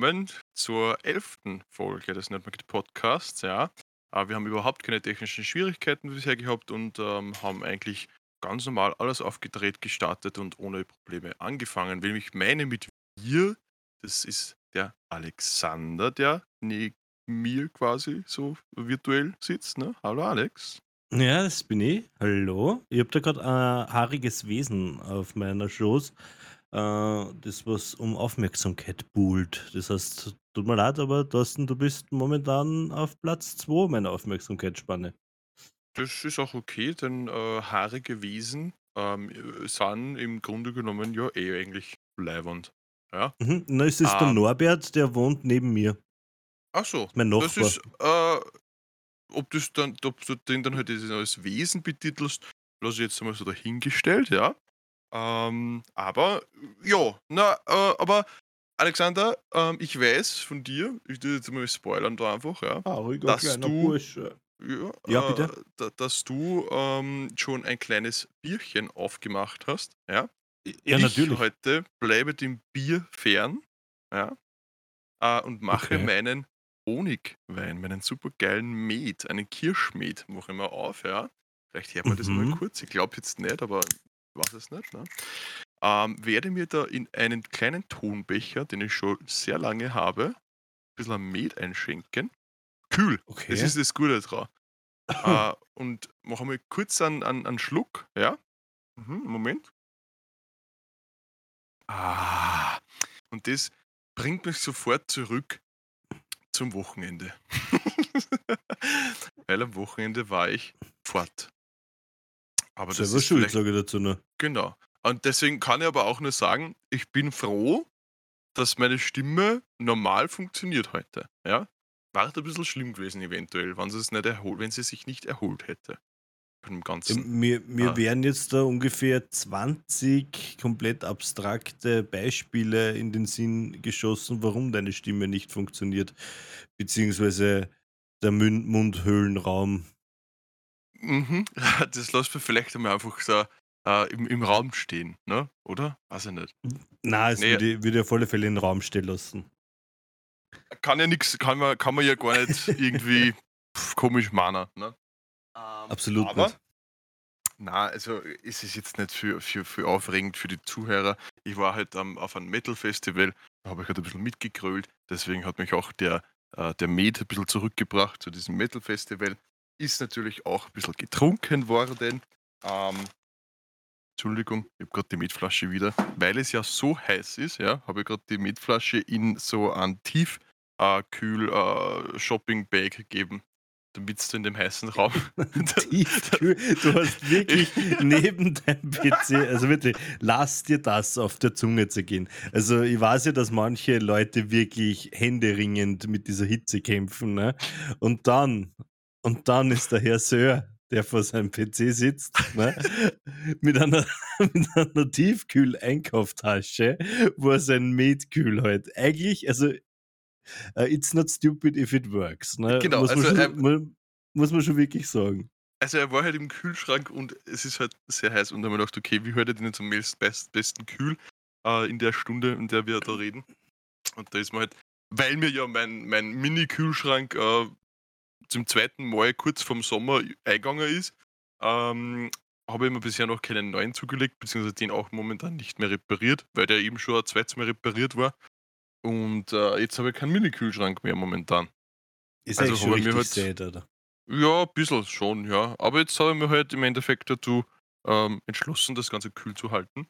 willkommen zur elften Folge des Netmarket Podcasts. Ja, äh, wir haben überhaupt keine technischen Schwierigkeiten bisher gehabt und ähm, haben eigentlich ganz normal alles aufgedreht, gestartet und ohne Probleme angefangen. Wenn ich meine mit wir, das ist der Alexander, der neben mir quasi so virtuell sitzt. Ne? Hallo Alex. Ja, das bin ich. Hallo. Ich habe da gerade ein haariges Wesen auf meiner Schoß, das was um Aufmerksamkeit buhlt. Das heißt, tut mir leid, aber Thorsten, du bist momentan auf Platz 2 meiner Aufmerksamkeitsspanne. Das ist auch okay, denn äh, haarige Wesen ähm, äh, sind im Grunde genommen ja eh eigentlich leiwand. Ja. Mhm. Na, es ist der Ähm, Norbert, der wohnt neben mir. ach so, Mein das Nachbar. ist, äh, ob, das dann, ob du den dann halt als Wesen betitelst, lasse ich jetzt einmal so dahingestellt, ja. Ähm, aber ja, na, äh, aber Alexander, ähm, ich weiß von dir, ich tue jetzt mal spoilern da einfach, ja, Haariger dass kleiner du, Bursche. ja, Ja, äh, bitte? da, dass du ähm, schon ein kleines Bierchen aufgemacht hast, ja. Ja, Ich natürlich. heute bleibe dem Bier fern, ja, äh, und mache Okay. meinen Honigwein, meinen supergeilen Met, einen Kirschmet, mache ich mal auf, ja. Vielleicht hört man das mal Mhm. kurz, ich glaube jetzt nicht, aber weiß es nicht, ne? Ähm, werde mir da in einen kleinen Tonbecher, den ich schon sehr lange habe, ein bisschen Met einschenken. Kühl, das Okay. ist das Gute dran. Äh, und mache mal kurz einen, einen, einen Schluck, ja. Mhm, Moment. Ah, und das bringt mich sofort zurück zum Wochenende. Weil am Wochenende war ich fort. Aber das Selber ist schuld, sage ich dazu nur. genau. Und deswegen kann ich aber auch nur sagen, ich bin froh, dass meine Stimme normal funktioniert heute. Ja? War ein bisschen schlimm gewesen eventuell, wenn sie es nicht erholt, wenn sie sich nicht erholt hätte. Von dem Ganzen. Mir, mir Ah, wären jetzt da ungefähr 20 komplett abstrakte Beispiele in den Sinn geschossen, warum deine Stimme nicht funktioniert, beziehungsweise der Mün- Mundhöhlenraum. Mhm. Das lässt mir vielleicht einmal einfach so äh, im, im Raum stehen, ne? Oder? Weiß ich nicht. Na, es Nee, würde, ich- würde auf alle Fälle in den Raum stehen lassen. kann ja nichts, kann man, kann man ja gar nicht irgendwie pf, komisch meinen, ne? Ähm, Absolut aber nicht. Na, also ist es jetzt nicht für, für, für aufregend für die Zuhörer. Ich war halt ähm, auf einem Metal-Festival, da habe ich halt ein bisschen mitgegrölt. Deswegen hat mich auch der, äh, der Med ein bisschen zurückgebracht zu diesem Metal-Festival. Ist natürlich auch ein bisschen getrunken worden. Ähm, Entschuldigung, ich habe gerade die Metflasche wieder. Weil es ja so heiß ist, ja, habe ich gerade die Metflasche in so ein tiefkühl äh, shopping bag gegeben, damit du in dem heißen Raum. Tiefkühl. Du hast wirklich neben deinem PC, also wirklich, lass dir das auf der Zunge zergehen. Also ich weiß ja, dass manche Leute wirklich händeringend mit dieser Hitze kämpfen, ne? Und dann, und dann ist der Herr Sir, der vor seinem PC sitzt, ne? mit einer, mit einer Tiefkühl-Einkauftasche, wo er sein Metkühl halt. Eigentlich, also uh, it's not stupid if it works, ne? genau, Muss man, also schon, ähm, mu- muss man schon wirklich sagen. Also er war halt im Kühlschrank und es ist halt sehr heiß und dann haben wir gedacht, okay, wie hört er denn zum best, besten Kühl äh, in der Stunde, in der wir da reden? Und da ist man halt, weil mir ja mein, mein Mini-Kühlschrank äh, zum zweiten Mal kurz vorm Sommer eingegangen ist, ähm, habe ich mir bisher noch keinen neuen zugelegt, beziehungsweise den auch momentan nicht mehr repariert, weil der eben schon ein zweites Mal repariert war. Und äh, jetzt habe ich keinen Mini-Kühlschrank mehr momentan. Ist Also schon ich mir richtig halt sad, oder? ja, ein bisschen schon, ja. Aber jetzt habe ich mir halt im Endeffekt dazu ähm, entschlossen, das Ganze kühl zu halten.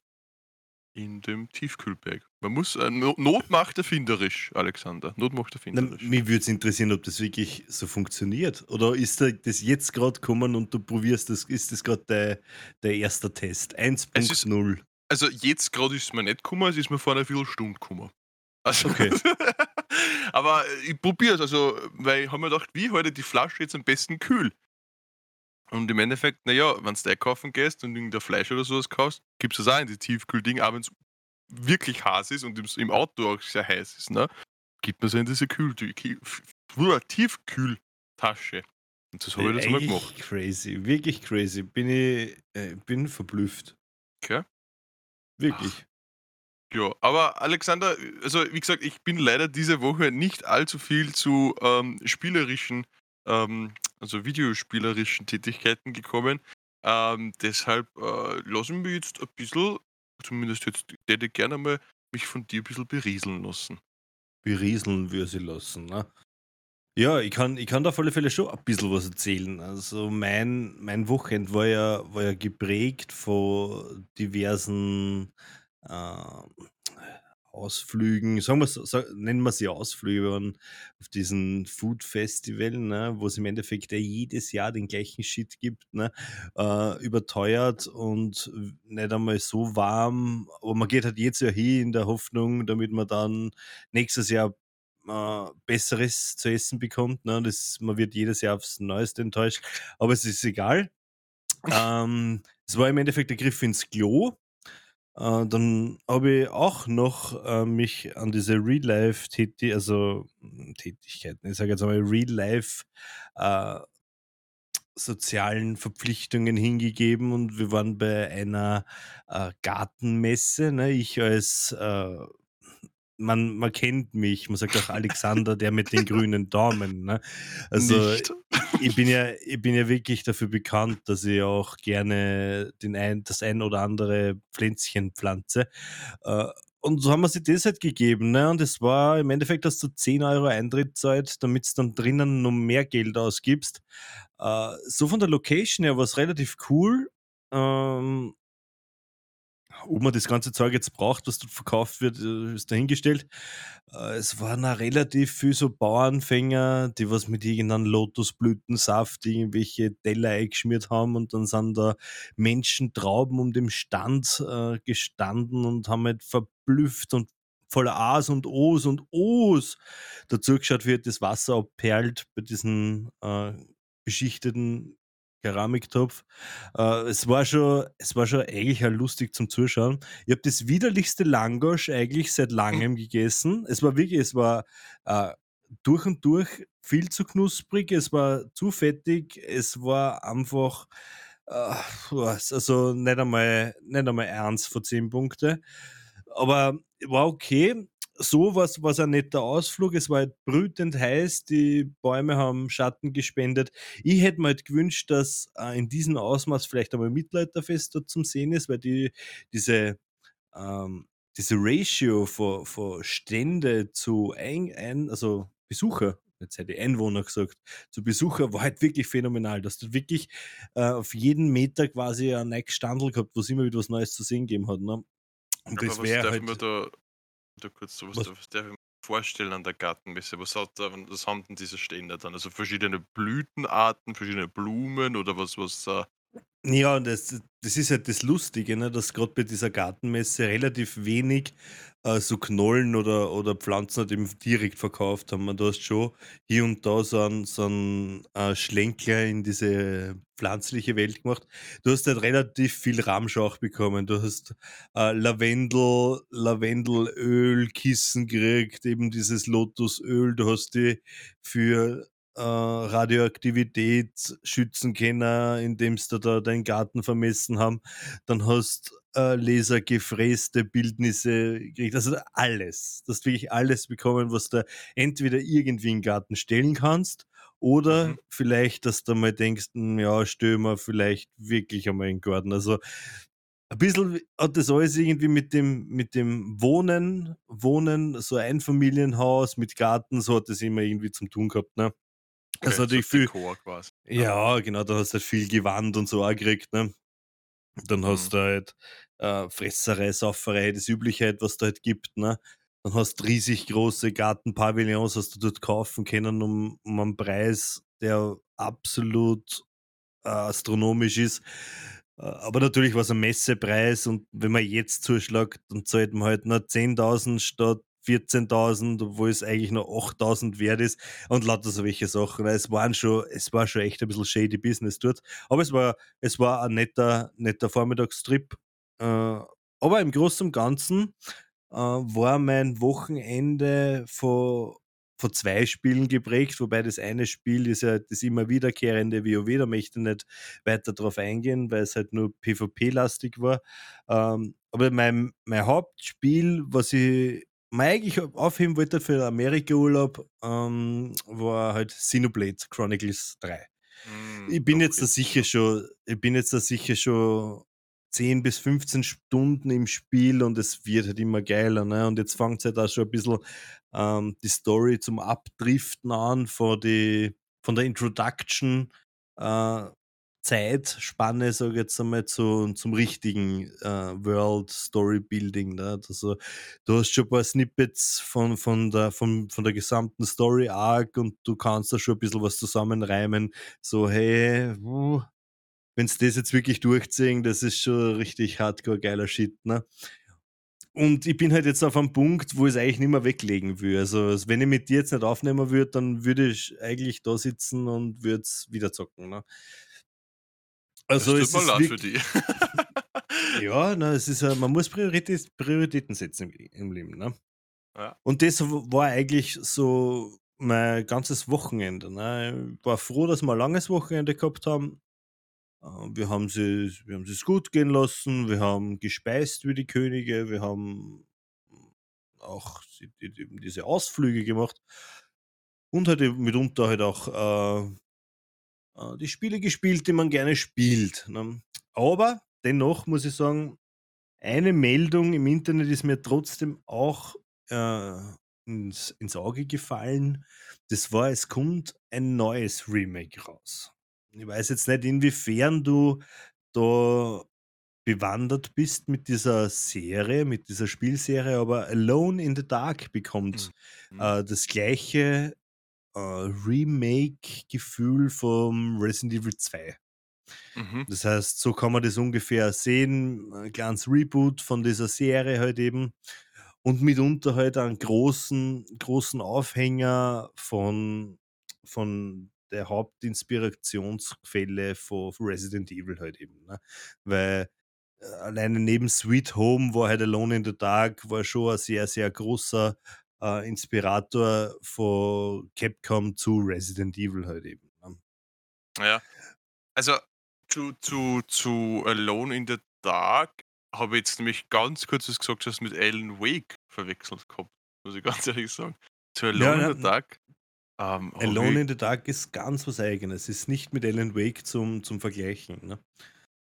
In dem Tiefkühlbag. Man muss, äh, No- Not macht erfinderisch, Alexander. Not macht Na, erfinderisch. mich würde es interessieren, ob das wirklich so funktioniert. Oder ist da das jetzt gerade gekommen und du probierst das, ist das gerade der, der erste Test? Es ist, 1.0. also jetzt gerade ist es mir nicht gekommen, es ist mir vor einer Viertelstunde gekommen. Also, Okay. aber ich probiere es, also, weil ich habe mir gedacht, wie ich die Flasche jetzt am besten kühl? Und im Endeffekt, naja, wenn du einkaufen gehst und irgendein Fleisch oder sowas kaufst, gibst du es auch in die Tiefkühlding, auch wenn es wirklich heiß ist und im, im Auto auch sehr heiß ist, ne? Gibt man es in diese Kühl Kühl- F- Tiefkühltasche. Und das habe ich jetzt mal gemacht. crazy, wirklich crazy. Bin ich äh, bin verblüfft. Okay? Ach, Wirklich. Ja, aber Alexander, also wie gesagt, ich bin leider diese Woche nicht allzu viel zu ähm, spielerischen, ähm, also videospielerischen Tätigkeiten gekommen. Ähm, deshalb äh, lassen wir jetzt ein bisschen, zumindest jetzt hätte ich gerne mal mich von dir ein bisschen berieseln lassen. Berieseln wir sie lassen, ne? Ja, ich kann, ich kann da auf alle Fälle schon ein bisschen was erzählen. Also mein, mein Wochenend war ja, war ja geprägt von diversen äh, Ausflügen, sagen wir's sa nennen wir sie Ausflüge, wir auf diesen Food Festival, ne, wo es im Endeffekt ja jedes Jahr den gleichen Shit gibt, ne, äh, überteuert und nicht einmal so warm, aber man geht halt jedes Jahr hin in der Hoffnung, damit man dann nächstes Jahr äh, Besseres zu essen bekommt, ne? Das man wird jedes Jahr aufs Neueste enttäuscht, aber es ist egal. Ähm, es war im Endeffekt der Griff ins Klo. Äh, dann habe ich auch noch äh, mich an diese Real-Life Täti also hm, Tätigkeiten, ich sage jetzt einmal Real-Life äh, sozialen Verpflichtungen hingegeben und wir waren bei einer äh, Gartenmesse. Ne? Ich als äh, man, man kennt mich, man sagt auch Alexander, der mit den grünen Daumen. Ne? Also Nicht. ich bin ja, ich bin ja wirklich dafür bekannt, dass ich auch gerne den ein, das ein oder andere Pflänzchen pflanze. Äh, und so haben wir sie das halt gegeben. Ne? Und es war im Endeffekt, dass du 10 Euro Eintritt zahlt, damit du dann drinnen noch mehr Geld ausgibst. Äh, so von der Location her war es relativ cool. Ähm, ob man das ganze Zeug jetzt braucht, was dort verkauft wird, äh, ist dahingestellt. Äh, es waren auch relativ viel so Bauernfänger, die was mit irgendeinem Lotusblütensaft irgendwelche Teller eingeschmiert haben und dann sind da Menschen Trauben um den Stand äh, gestanden und haben halt verblüfft und voller A's und O's und O's dazu geschaut, wie halt das Wasser abperlt bei diesen äh, beschichteten Keramiktopf. Äh, es war schon es war schon eigentlich auch lustig zum Zuschauen. Ich habe das widerlichste Langosch eigentlich seit Langem gegessen. Es war wirklich es war, äh, durch und durch viel zu knusprig, es war zu fettig, es war einfach, äh, also nicht einmal nicht einmal 1 von 10 Punkte. Aber war okay so was was ein netter Ausflug. Es war halt brütend heiß, die Bäume haben Schatten gespendet. Ich hätte mir halt gewünscht, dass äh, in diesem Ausmaß vielleicht einmal Mittelalterfest dort zum Sehen ist, weil die diese ähm, diese Ratio von, von Stände zu ein, ein, also Besucher, jetzt hätte ich Einwohner gesagt, zu Besucher war halt wirklich phänomenal. Dass du wirklich äh, auf jeden Meter quasi ein neues Standel gehabt, wo es immer wieder was Neues zu sehen gegeben hat. Ne? Und Aber das was wäre halt. da da kurz so was Was, darf ich mir vorstellen an der Gartenmesse? Was hat da was haben denn diese Stände dann? Also verschiedene Blütenarten, verschiedene Blumen oder was was, äh Ja, und das das ist halt das Lustige, ne, dass gerade bei dieser Gartenmesse relativ wenig, äh, so Knollen oder oder Pflanzen halt eben direkt verkauft haben. du hast schon hier und da so 'n so 'n, äh, Schlenker in diese pflanzliche Welt gemacht. Du hast halt relativ viel Ramschauch bekommen. Du hast, äh, Lavendel Lavendelöl, Kissen gekriegt, eben dieses Lotusöl. Du hast die für äh, Radioaktivität schützen können, indem sie da deinen Garten vermessen haben. Dann hast äh, lasergefräste Bildnisse gekriegt. Also alles. Du hast wirklich alles bekommen, was du entweder irgendwie in den Garten stellen kannst oder mhm. vielleicht, dass du mal denkst, hm, ja, mal vielleicht wirklich einmal in den Garten. Also ein bisschen hat das alles irgendwie mit dem, mit dem Wohnen, Wohnen, so ein Familienhaus mit Garten, so hat das immer irgendwie zum tun gehabt. Ne? Also Okay, so natürlich viel quasi, ja. genau, da hast du halt viel Gewand und so auch gekriegt, ne? Dann Mhm. hast du halt, äh, Fresserei, Sauferei, das Übliche halt, was da halt gibt, ne? Dann hast riesig große Gartenpavillons hast du dort kaufen können um um einen Preis, der absolut, äh, astronomisch ist. Äh, aber natürlich war's ein Messepreis und wenn man jetzt zuschlägt, dann zahlt man halt nur 10.000 statt 14.000, obwohl es eigentlich nur 8.000 wert ist und lauter so welche Sachen. Es waren schon es war schon echt ein bisschen shady Business dort. Aber es war es war ein netter netter Vormittagstrip. Äh, aber im Großen und Ganzen, äh, war mein Wochenende von von zwei Spielen geprägt, wobei das eine Spiel ist ja das immer wiederkehrende WoW, da möchte ich nicht weiter drauf eingehen, weil es halt nur PvP-lastig war. Ähm, aber mein, mein Hauptspiel, was ich mir eigentlich aufheben wollte für Amerika-Urlaub, ähm, war halt Xenoblade Chronicles 3. Hm, Ich bin doch, jetzt da sicher schon, ich bin jetzt da sicher schon 10 bis 15 Stunden im Spiel und es wird halt immer geiler. Ne? Und jetzt fängt es halt auch schon ein bisschen ähm, die Story zum Abdriften an von, die, von der Introduction äh, Zeitspanne, sage ich jetzt einmal, zu, zum richtigen äh, World Story Building. Ne? Also, du hast schon ein paar Snippets von, von, der, von, von der gesamten Story Arc und du kannst da schon ein bisschen was zusammenreimen. So, hey, wenn sie das jetzt wirklich durchziehen, das ist schon richtig hardcore geiler Shit, ne? Und ich bin halt jetzt auf einem Punkt, wo ich es eigentlich nicht mehr weglegen will. Also, wenn ich mit dir jetzt nicht aufnehmen würde, dann würde ich eigentlich da sitzen und würde es wieder zocken. Ne? Also, das es tut mir leid für die. ja, na, es ist, man muss Priorität, Prioritäten setzen im, im Leben. Ne? ja. Und das war eigentlich so mein ganzes Wochenende. Ne? Ich war froh, dass wir ein langes Wochenende gehabt haben. Äh, Wir haben sie, wir haben es gut gehen lassen, wir haben gespeist wie die Könige, wir haben auch die, die, diese Ausflüge gemacht und halt mitunter halt auch äh, äh, die Spiele gespielt, die man gerne spielt. Ne? Aber dennoch muss ich sagen, eine Meldung im Internet ist mir trotzdem auch äh, ins, ins Auge gefallen. Das war, es kommt ein neues Remake raus. Ich weiß jetzt nicht, inwiefern du da bewandert bist mit dieser Serie, mit dieser Spielserie, aber Alone in the Dark bekommt Mhm. äh, das gleiche äh, Remake-Gefühl vom Resident Evil 2. Mhm. Das heißt, so kann man das ungefähr sehen. Ein kleines Reboot von dieser Serie halt eben. Und mitunter halt einen großen, großen Aufhänger von, von der Hauptinspirationsquelle von Resident Evil halt eben. Ne? Weil äh, alleine neben Sweet Home war halt Alone in the Dark, war schon ein sehr, sehr großer äh, Inspirator von Capcom zu Resident Evil halt eben. Ne? Ja. Also zu, zu, zu Alone in the Dark habe ich jetzt nämlich ganz kurz was gesagt, dass mit Alan Wake verwechselt gehabt, muss ich ganz ehrlich sagen. Zu Alone Ja, in the Dark ähm, Alone in the Dark ist ganz was Eigenes. Ist nicht mit Alan Wake zum, zum Vergleichen. Ne?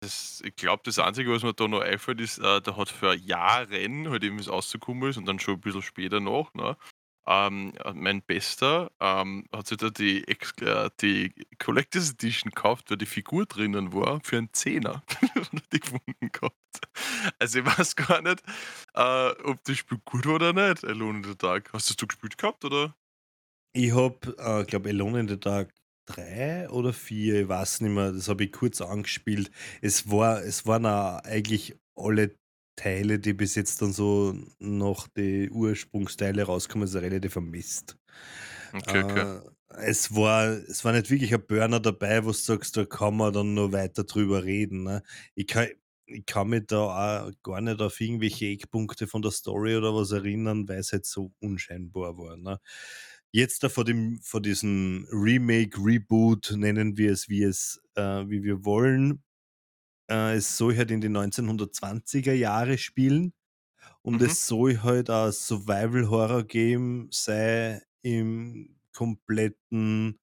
Das, ich glaube, das Einzige, was mir da noch einfällt, ist, äh, der hat für Jahren, halt eben, wie es rausgekommen ist, und dann schon ein bisschen später noch, ne, ähm, äh, mein Bester ähm, hat sich da die, Ex äh, die Collectors Edition gekauft, weil die Figur drinnen war, für einen Zehner. Und die gefunden gehabt. Also ich weiß gar nicht, äh, ob das Spiel gut war oder nicht, Alone in the Dark. Hast du das gespielt gehabt, oder? Ich habe, äh, glaube Alone in the Dark 3 oder 4, ich weiß nicht mehr, das habe ich kurz angespielt. Es, war, es waren auch eigentlich alle Teile, die bis jetzt dann so noch die Ursprungsteile rauskommen, ist relativ vermisst. Okay, okay. Äh, es, war, es war nicht wirklich ein Burner dabei, wo du sagst, da kann man dann noch weiter drüber reden. Ne? Ich, kann, ich kann mich da auch gar nicht auf irgendwelche Eckpunkte von der Story oder was erinnern, weil es halt so unscheinbar war. Ne? Jetzt da vor, dem, vor diesem Remake, Reboot, nennen wir es, wie, es, äh, wie wir wollen. Äh, es soll halt in die 1920er Jahre spielen. Und Mhm. es soll halt ein Survival-Horror-Game sein im kompletten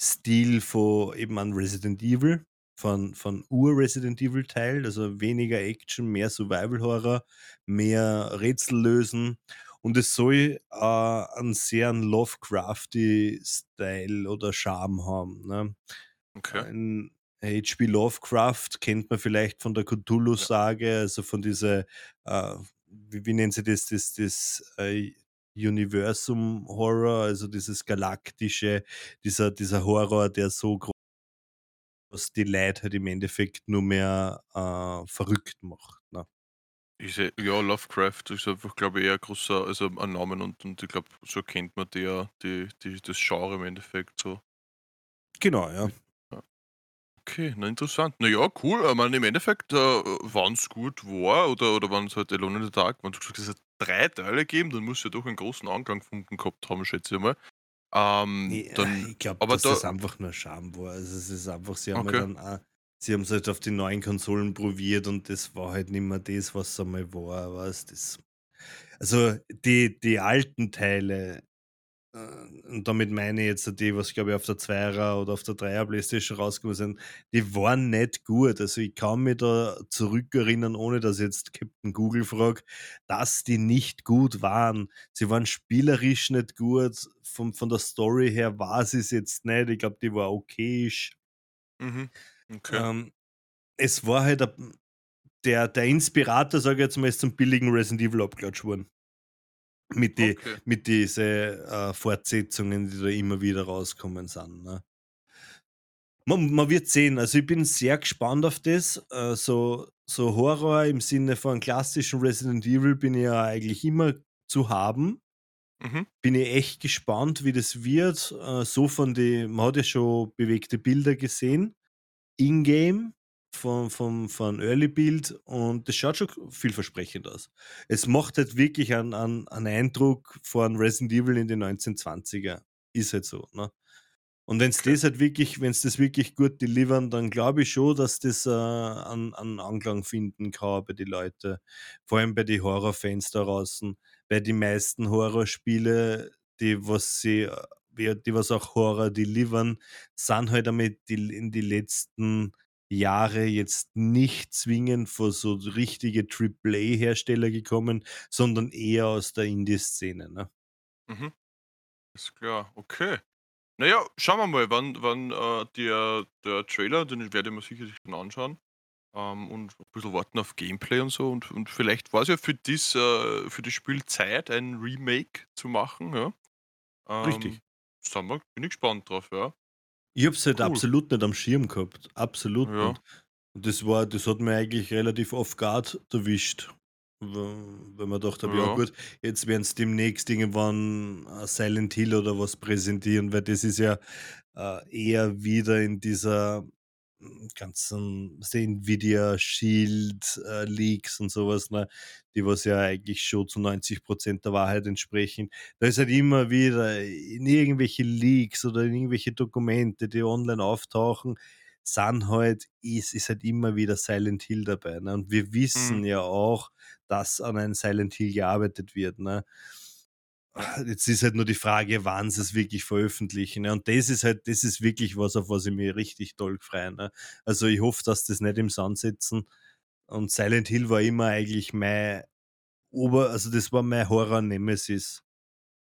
Stil von eben an Resident Evil, von, von Ur-Resident Evil-Teil, also weniger Action, mehr Survival-Horror, mehr Rätsel lösen. Und es soll äh, einen sehr Lovecrafty Style oder Charme haben. Ne? Okay. Ein H.P. Lovecraft kennt man vielleicht von der Ja. Cthulhu-Sage, also von dieser, äh, wie, wie nennen sie das, das, das äh, Universum-Horror, also dieses galaktische, dieser, dieser Horror, der so groß dass die Leute halt im Endeffekt nur mehr äh, verrückt macht. Ne? Ich seh, ja, Lovecraft ist einfach, glaube ich, eher ein großer, also ein Namen und, und ich glaube, so kennt man die, ja, die, die, das Genre im Endeffekt so. Genau, ja. Okay, na interessant. Na ja, cool. Ich meine, im Endeffekt, äh, wenn es gut war oder, oder wenn es halt Alone in the Dark, wenn du gesagt hast, es hat drei Teile gegeben, dann muss es ja doch einen großen Anklang gefunden gehabt haben, schätze ich mal. Ähm, Ne, dann ich glaube, dass da das einfach nur Scham war. Also, es ist einfach sie haben okay. dann auch sie haben's halt auf die neuen Konsolen probiert und das war halt nicht mehr das, was einmal war, weißt das also, die die alten Teile, äh, und damit meine ich jetzt die, was glaube ich auf der Zweier oder auf der Dreier Playstation rausgekommen sind, die waren nicht gut. Also, ich kann mich da zurückerinnern, ohne dass ich jetzt Captain Google frage, dass die nicht gut waren. Sie waren spielerisch nicht gut, von von der Story her war sie's jetzt nicht. Ich glaube, die war okayisch. Mhm. Okay. Ähm, es war halt der der Inspirator, sage ich jetzt mal, ist zum billigen Resident Evil abgeklatscht worden. Mit die Okay. mit diese, äh, Fortsetzungen, die da immer wieder rauskommen sind, ne? Man man wird sehen. Also, ich bin sehr gespannt auf das. Äh, so so Horror im Sinne von klassischen Resident Evil bin ich ja eigentlich immer zu haben. Mhm. Bin ich echt gespannt, wie das wird. Äh, so von die man hat ja schon bewegte Bilder gesehen in-game von vom von Early Build und das schaut schon vielversprechend aus. Es macht halt wirklich einen einen einen Eindruck von Resident Evil in den 1920er. Ist halt so, ne? Und wenn's Okay. das halt wirklich wenn's das wirklich gut delivern, dann glaube ich schon, dass das, äh, an an Anklang finden kann bei die Leute, vor allem bei die Horrorfans da draußen, weil die meisten Horrorspiele, die was sie äh, die was auch Horror delivern, sind halt damit die in die letzten Jahre jetzt nicht zwingend von so richtige Triple-A-Hersteller gekommen, sondern eher aus der Indie-Szene, ne? Mhm. Ist klar, okay. Na ja, schauen wir mal, wann wann, äh, der der Trailer den werde ich mir sicherlich dann anschauen, ähm, und ein bisschen warten auf Gameplay und so und und vielleicht war's ja für dies äh, für das Spiel Zeit, ein Remake zu machen, ja? Richtig. Sind wir bin ich gespannt drauf, ja. Ich habe es halt Cool. absolut nicht am Schirm gehabt, absolut Ja. nicht. Und das war das hat mich eigentlich relativ off guard erwischt, weil mir gedacht habe: „Ja Ja. gut, jetzt werden sie demnächst irgendwann, äh, Silent Hill oder was präsentieren“, weil das ist ja, äh, eher wieder in dieser, ganzen Nvidia Shield, äh, Leaks und so was, ne, die was ja eigentlich schon zu 90% der Wahrheit entsprechen. Da ist halt immer wieder in irgendwelche Leaks oder in irgendwelche Dokumente, die online auftauchen, sind halt ist ist halt immer wieder Silent Hill dabei, ne? Und wir Mhm. wissen ja auch, dass an einem Silent Hill gearbeitet wird, ne? Jetzt ist halt nur die Frage, wann sie's wirklich veröffentlichen, ne? Und das ist halt das ist wirklich was, auf was ich mich richtig doll freue, ne? Also, ich hoffe, dass das nicht im Sand setzen. Und Silent Hill war immer eigentlich mein Ober also, das war mein Horror-Nemesis.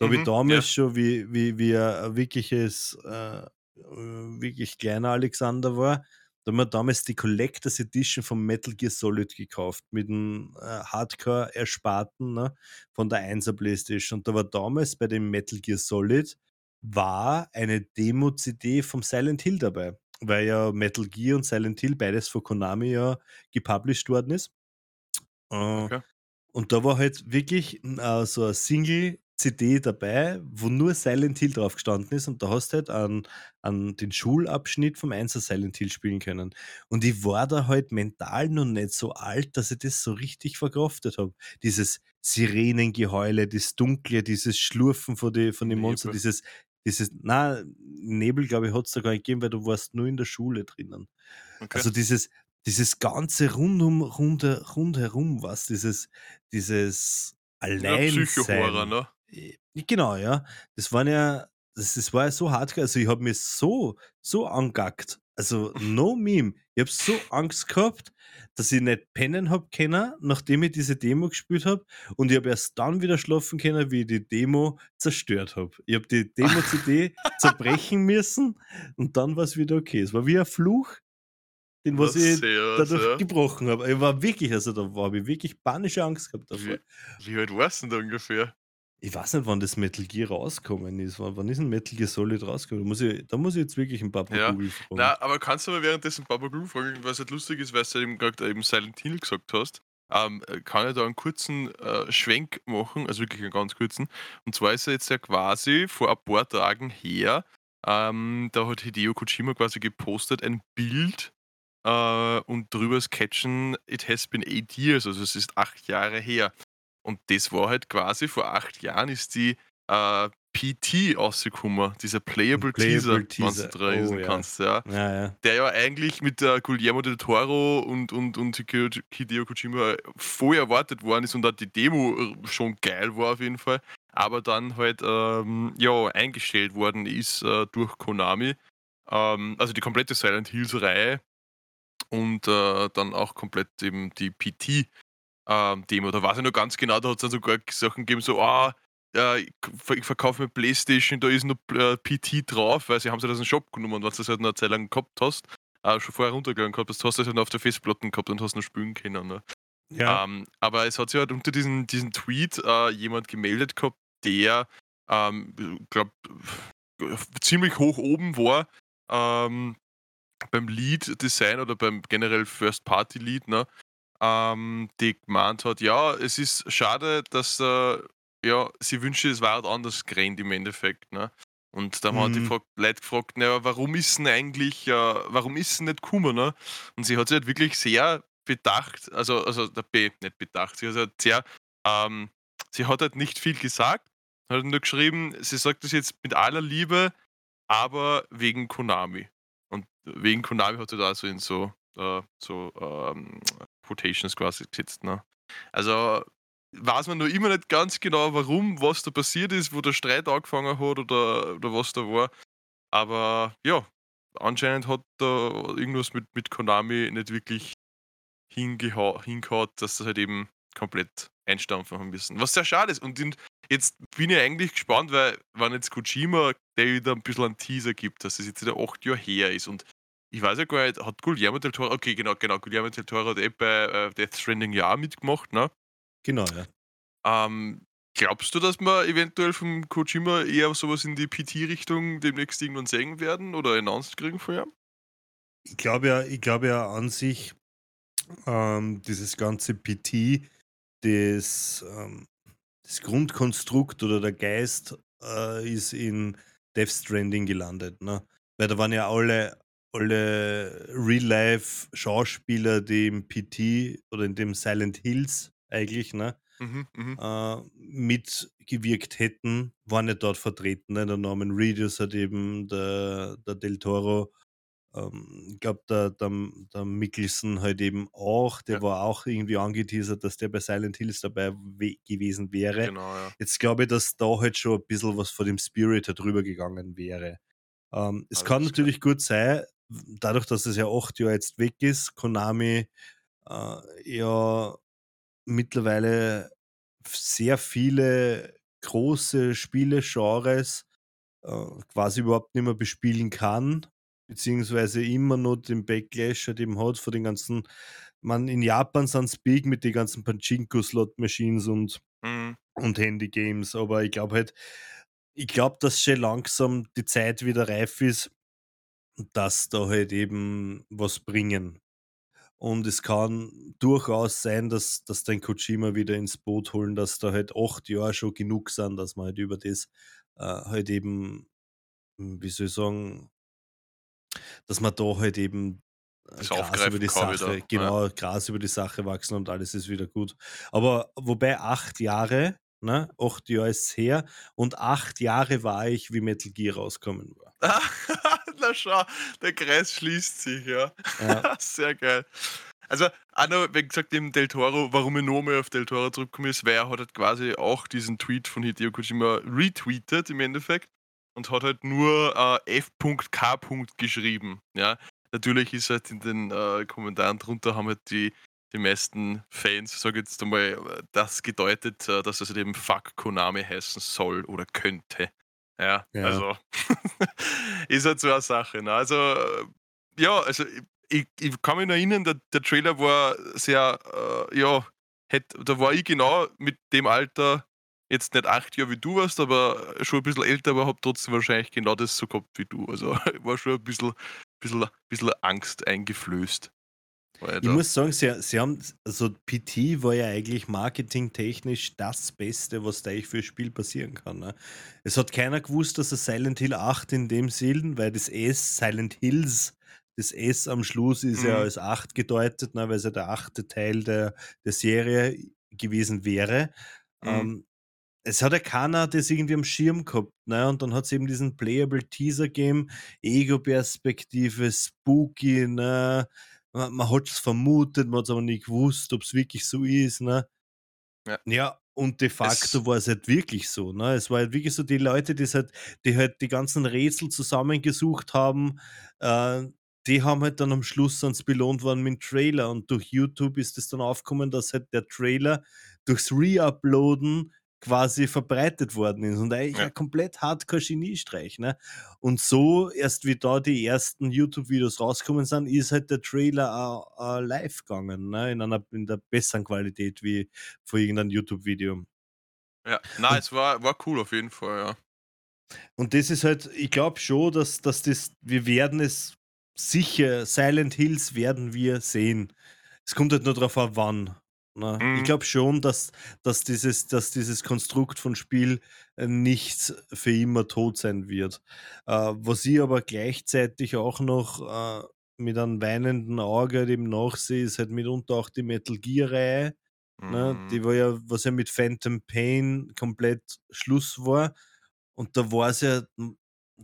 Da habe ich Mhm. Ja. damals schon, wie wie wie ein wirkliches, äh, äh wirklich kleiner Alexander war, da haben wir damals die Collectors Edition von Metal Gear Solid gekauft mit 'm, äh, Hardcore-Ersparten, ne, von der 1er Playstation. Und da war damals bei dem Metal Gear Solid war eine Demo-CD vom Silent Hill dabei, weil ja Metal Gear und Silent Hill beides von Konami ja gepublished worden ist. Äh, Okay. und da war halt wirklich äh, so 'a Single-CD dabei, wo nur Silent Hill drauf gestanden ist und da hast du halt an an den Schulabschnitt vom 1er Silent Hill spielen können. Und ich war da halt mental noch nicht so alt, dass ich das so richtig verkraftet habe. Dieses Sirenengeheule, das Dunkle, dieses Schlurfen von die von den Monstern, dieses dieses na, Nebel, glaube ich, hat's da gar nicht gegeben, weil du warst nur in der Schule drinnen. Okay. Also, dieses dieses ganze rundum runde rundherum, was dieses dieses Ja, Psycho-Horror, ne? Äh, genau, ja. Das waren ja das das war ja so hardcore. Also, ich habe mich so so angackt. Also, no meme. Ich habe so Angst gehabt, dass ich nicht pennen habe können, nachdem ich diese Demo gespielt habe. Und ich habe erst dann wieder schlafen können, wie ich die Demo zerstört habe. Ich habe die Demo-CD zerbrechen müssen und dann war's wieder okay. Es war wie ein Fluch, den was Was ich dadurch ja? gebrochen habe. Ich war wirklich also, da war habe ich wirklich panische Angst gehabt davor. Wie wie alt warst 'n da ungefähr? Ich weiß nicht, wann das Metal Gear rausgekommen ist. Wann wann ist 'n Metal Gear Solid rausgekommen? Da muss ich da muss ich jetzt wirklich 'n Papa Ja. Google fragen. Na, aber kannst du mal währenddessen Papa Google fragen, was halt lustig ist, weil's ja eben grad eben Silent Hill gesagt hast, ähm, äh, kann ich da 'n kurzen, äh, Schwenk machen, also wirklich einen ganz kurzen. Und zwar ist ja jetzt ja quasi vor ein paar Tagen her, ähm, da hat Hideo Kojima quasi gepostet ein Bild, äh, und drüber Caption: „It has been 8 years“, also es ist 8 Jahre her. Und das war halt quasi vor 8 Jahren ist die, äh, PT rausgekommen, dieser Playable, Playable Teaser, Teaser. du dran Oh ja. kannst, ja. Ja, ja. Der ja eigentlich mit der Guillermo del Toro und, und, und Hideo Kojima voll erwartet worden ist und auch die Demo äh, schon geil war auf jeden Fall, aber dann halt ähm, ja, eingestellt worden ist äh, durch Konami. Ähm, also die komplette Silent Hills Reihe und äh, dann auch komplett eben die PT ähm, Demo. Da weiß ich noch ganz genau, da hat es dann sogar Sachen gegeben, so, ah, ja, ich ver- ich verkaufe mir Playstation, da ist noch äh, PT drauf, weil sie haben es halt aus dem Shop genommen und wenn du das halt eine Zeit lang gehabt hast, äh, schon vorher runtergeladen gehabt hast, hast du das halt auf der Festplatte gehabt und hast noch spielen können. Ne? Ja, Ähm, aber es hat sich halt unter diesen, diesen Tweet äh, jemand gemeldet gehabt, der, ähm, glaube ziemlich hoch oben war ähm, beim Lead-Design oder beim generell First-Party-Lead, ne? Ähm, die gemeint hat, ja, es ist schade, dass äh, ja, sie wünsche, es war halt anders gerannt im Endeffekt. Ne? Und da haben die Mhm. Leute gefragt, naja, warum ist denn eigentlich, äh, warum ist denn nicht gekommen? Ne? Und sie hat sich halt wirklich sehr bedacht, also, also der B, nicht bedacht, sie hat halt sehr, ähm, sie hat halt nicht viel gesagt, hat nur geschrieben, sie sagt das jetzt mit aller Liebe, aber wegen Konami. Und wegen Konami hat sie da so in so, äh, so ähm, Quotations quasi gesetzt. Ne? Also weiß man noch immer nicht ganz genau, warum, was da passiert ist, wo der Streit angefangen hat oder, oder was da war. Aber ja, anscheinend hat da irgendwas mit, mit Konami nicht wirklich hingeha hingehaut, dass das halt eben komplett einstampfen haben müssen. Was sehr schade ist. Und in, jetzt bin ich eigentlich gespannt, weil wenn jetzt Kojima der wieder ein bisschen einen Teaser gibt, dass das jetzt wieder acht Jahre her ist und ich weiß ja gar nicht, hat Guillermo del Toro, okay, genau, genau, Guillermo del Toro hat eh bei äh, Death Stranding ja mitgemacht, ne? genau, ja. Ähm, glaubst du, dass wir eventuell vom Kojima eher sowas in die PT-Richtung demnächst irgendwann sehen werden oder announced kriegen vorher? Ich glaube ja, ich glaube ja an sich, ähm, dieses ganze PT, das, ähm, das Grundkonstrukt oder der Geist äh, ist in Death Stranding gelandet. Ne? Weil da waren ja alle, alle Real-Life-Schauspieler, die im PT oder in dem Silent Hills eigentlich ne, Mhm, mhm. äh, mitgewirkt hätten, waren ja dort vertreten. Ne? Der Norman Reedus hat eben der, der Del Toro ähm, ich glaube, der, der, der Mickelson halt eben auch, der Ja. war auch irgendwie angeteasert, dass der bei Silent Hills dabei we gewesen wäre. Genau, ja. Jetzt glaube ich, dass da halt schon ein bisschen was von dem Spirit drüber gegangen wäre. Ähm, es Alles kann klar. natürlich gut sein, dadurch, dass es ja acht Jahre jetzt weg ist, Konami äh, ja mittlerweile sehr viele große Spiele-Genres äh, quasi überhaupt nicht mehr bespielen kann, beziehungsweise immer noch den Backlash halt eben hat von den ganzen, man in Japan sind es big mit den ganzen Pachinko-Slot-Machines und, Mhm. und Handy-Games, aber ich glaube halt, ich glaube, dass schon langsam die Zeit wieder reif ist, dass da halt eben was bringen. Und es kann durchaus sein, dass, dass dein Kojima wieder ins Boot holen, dass da halt acht Jahre schon genug sind, dass man halt über das äh, halt eben, hm, wie soll ich sagen, dass man da halt eben äh, Das Gras über die Sache, wieder, ja. genau, Gras über die Sache wachsen und alles ist wieder gut. Aber wobei acht Jahre, ne, acht Jahre ist her und acht Jahre war ich, wie Metal Gear rauskommen war. Na schau, der Kreis schließt sich, ja. Ja. Sehr geil. Also, auch noch, wie gesagt, eben Del Toro, warum ich nochmal auf Del Toro zurückgekommen ist, weil er hat halt quasi auch diesen Tweet von Hideo Kojima retweetet im Endeffekt und hat halt nur äh, F.K. geschrieben. Ja, natürlich ist halt in den äh, Kommentaren drunter haben halt die, die meisten Fans, sage jetzt einmal, äh, das gedeutet, äh, dass es halt eben Fuck Konami heißen soll oder könnte. Ja, Ja. also ist halt so eine Sache. Ne? Also, äh, ja, also ich, ich, ich kann mich noch erinnern, der, der Trailer war sehr, äh, ja, hätt, da war ich genau mit dem Alter, jetzt nicht acht Jahre wie du warst, aber schon ein bisschen älter, aber habe trotzdem wahrscheinlich genau das so gehabt wie du. Also war schon ein bisschen, bisschen, bisschen Angst eingeflößt. Ja Ich muss sagen, sie, sie haben, also PT war ja eigentlich marketingtechnisch das Beste, was da eigentlich für ein Spiel passieren kann. Ne? Es hat keiner gewusst, dass es Silent Hill 8 in dem Sinn, weil das S, Silent Hills, das S am Schluss ist ja Mhm. als 8 gedeutet, ne, weil es ja der achte Teil der, der Serie gewesen wäre. Mhm. Ähm, es hat ja keiner das irgendwie am Schirm gehabt, ne? Und dann hat es eben diesen Playable Teaser gegeben, Ego-Perspektive, spooky, ne? Man, man hat es vermutet, man hat aber nicht gewusst, ob es wirklich so ist, ne? Ja. Ja, und de facto Es war es halt wirklich so, ne? Es war halt wirklich so, die Leute, die's halt die halt die ganzen Rätsel zusammengesucht haben, äh, die haben halt dann am Schluss sind's belohnt worden mit'm Trailer und durch YouTube ist es dann aufgekommen, dass halt der Trailer durchs Reuploaden quasi verbreitet worden ist und eigentlich ja. ein komplett Hardcore-Geniestreich, ne? Und so, erst wie da die ersten YouTube-Videos rausgekommen sind, ist halt der Trailer auch, auch live gegangen, ne? In einer in der besseren Qualität wie vor irgendeinem YouTube-Video. Ja. Und es war war cool auf jeden Fall, ja. und das ist halt ich glaube schon, dass dass das wir werden es sicher Silent Hills werden wir sehen. Es kommt halt nur drauf an, wann, ne? Ich Mhm. glaube schon, dass dass dieses dass dieses Konstrukt von Spiel, äh, nicht für immer tot sein wird. Äh, was ich aber gleichzeitig auch noch, äh, mit einem weinenden Auge halt eben nachsehe, ist halt mitunter auch die Metal Gear-Reihe, ne? Mhm. Die war ja was ja mit Phantom Pain komplett Schluss war. Und da war's ja hm,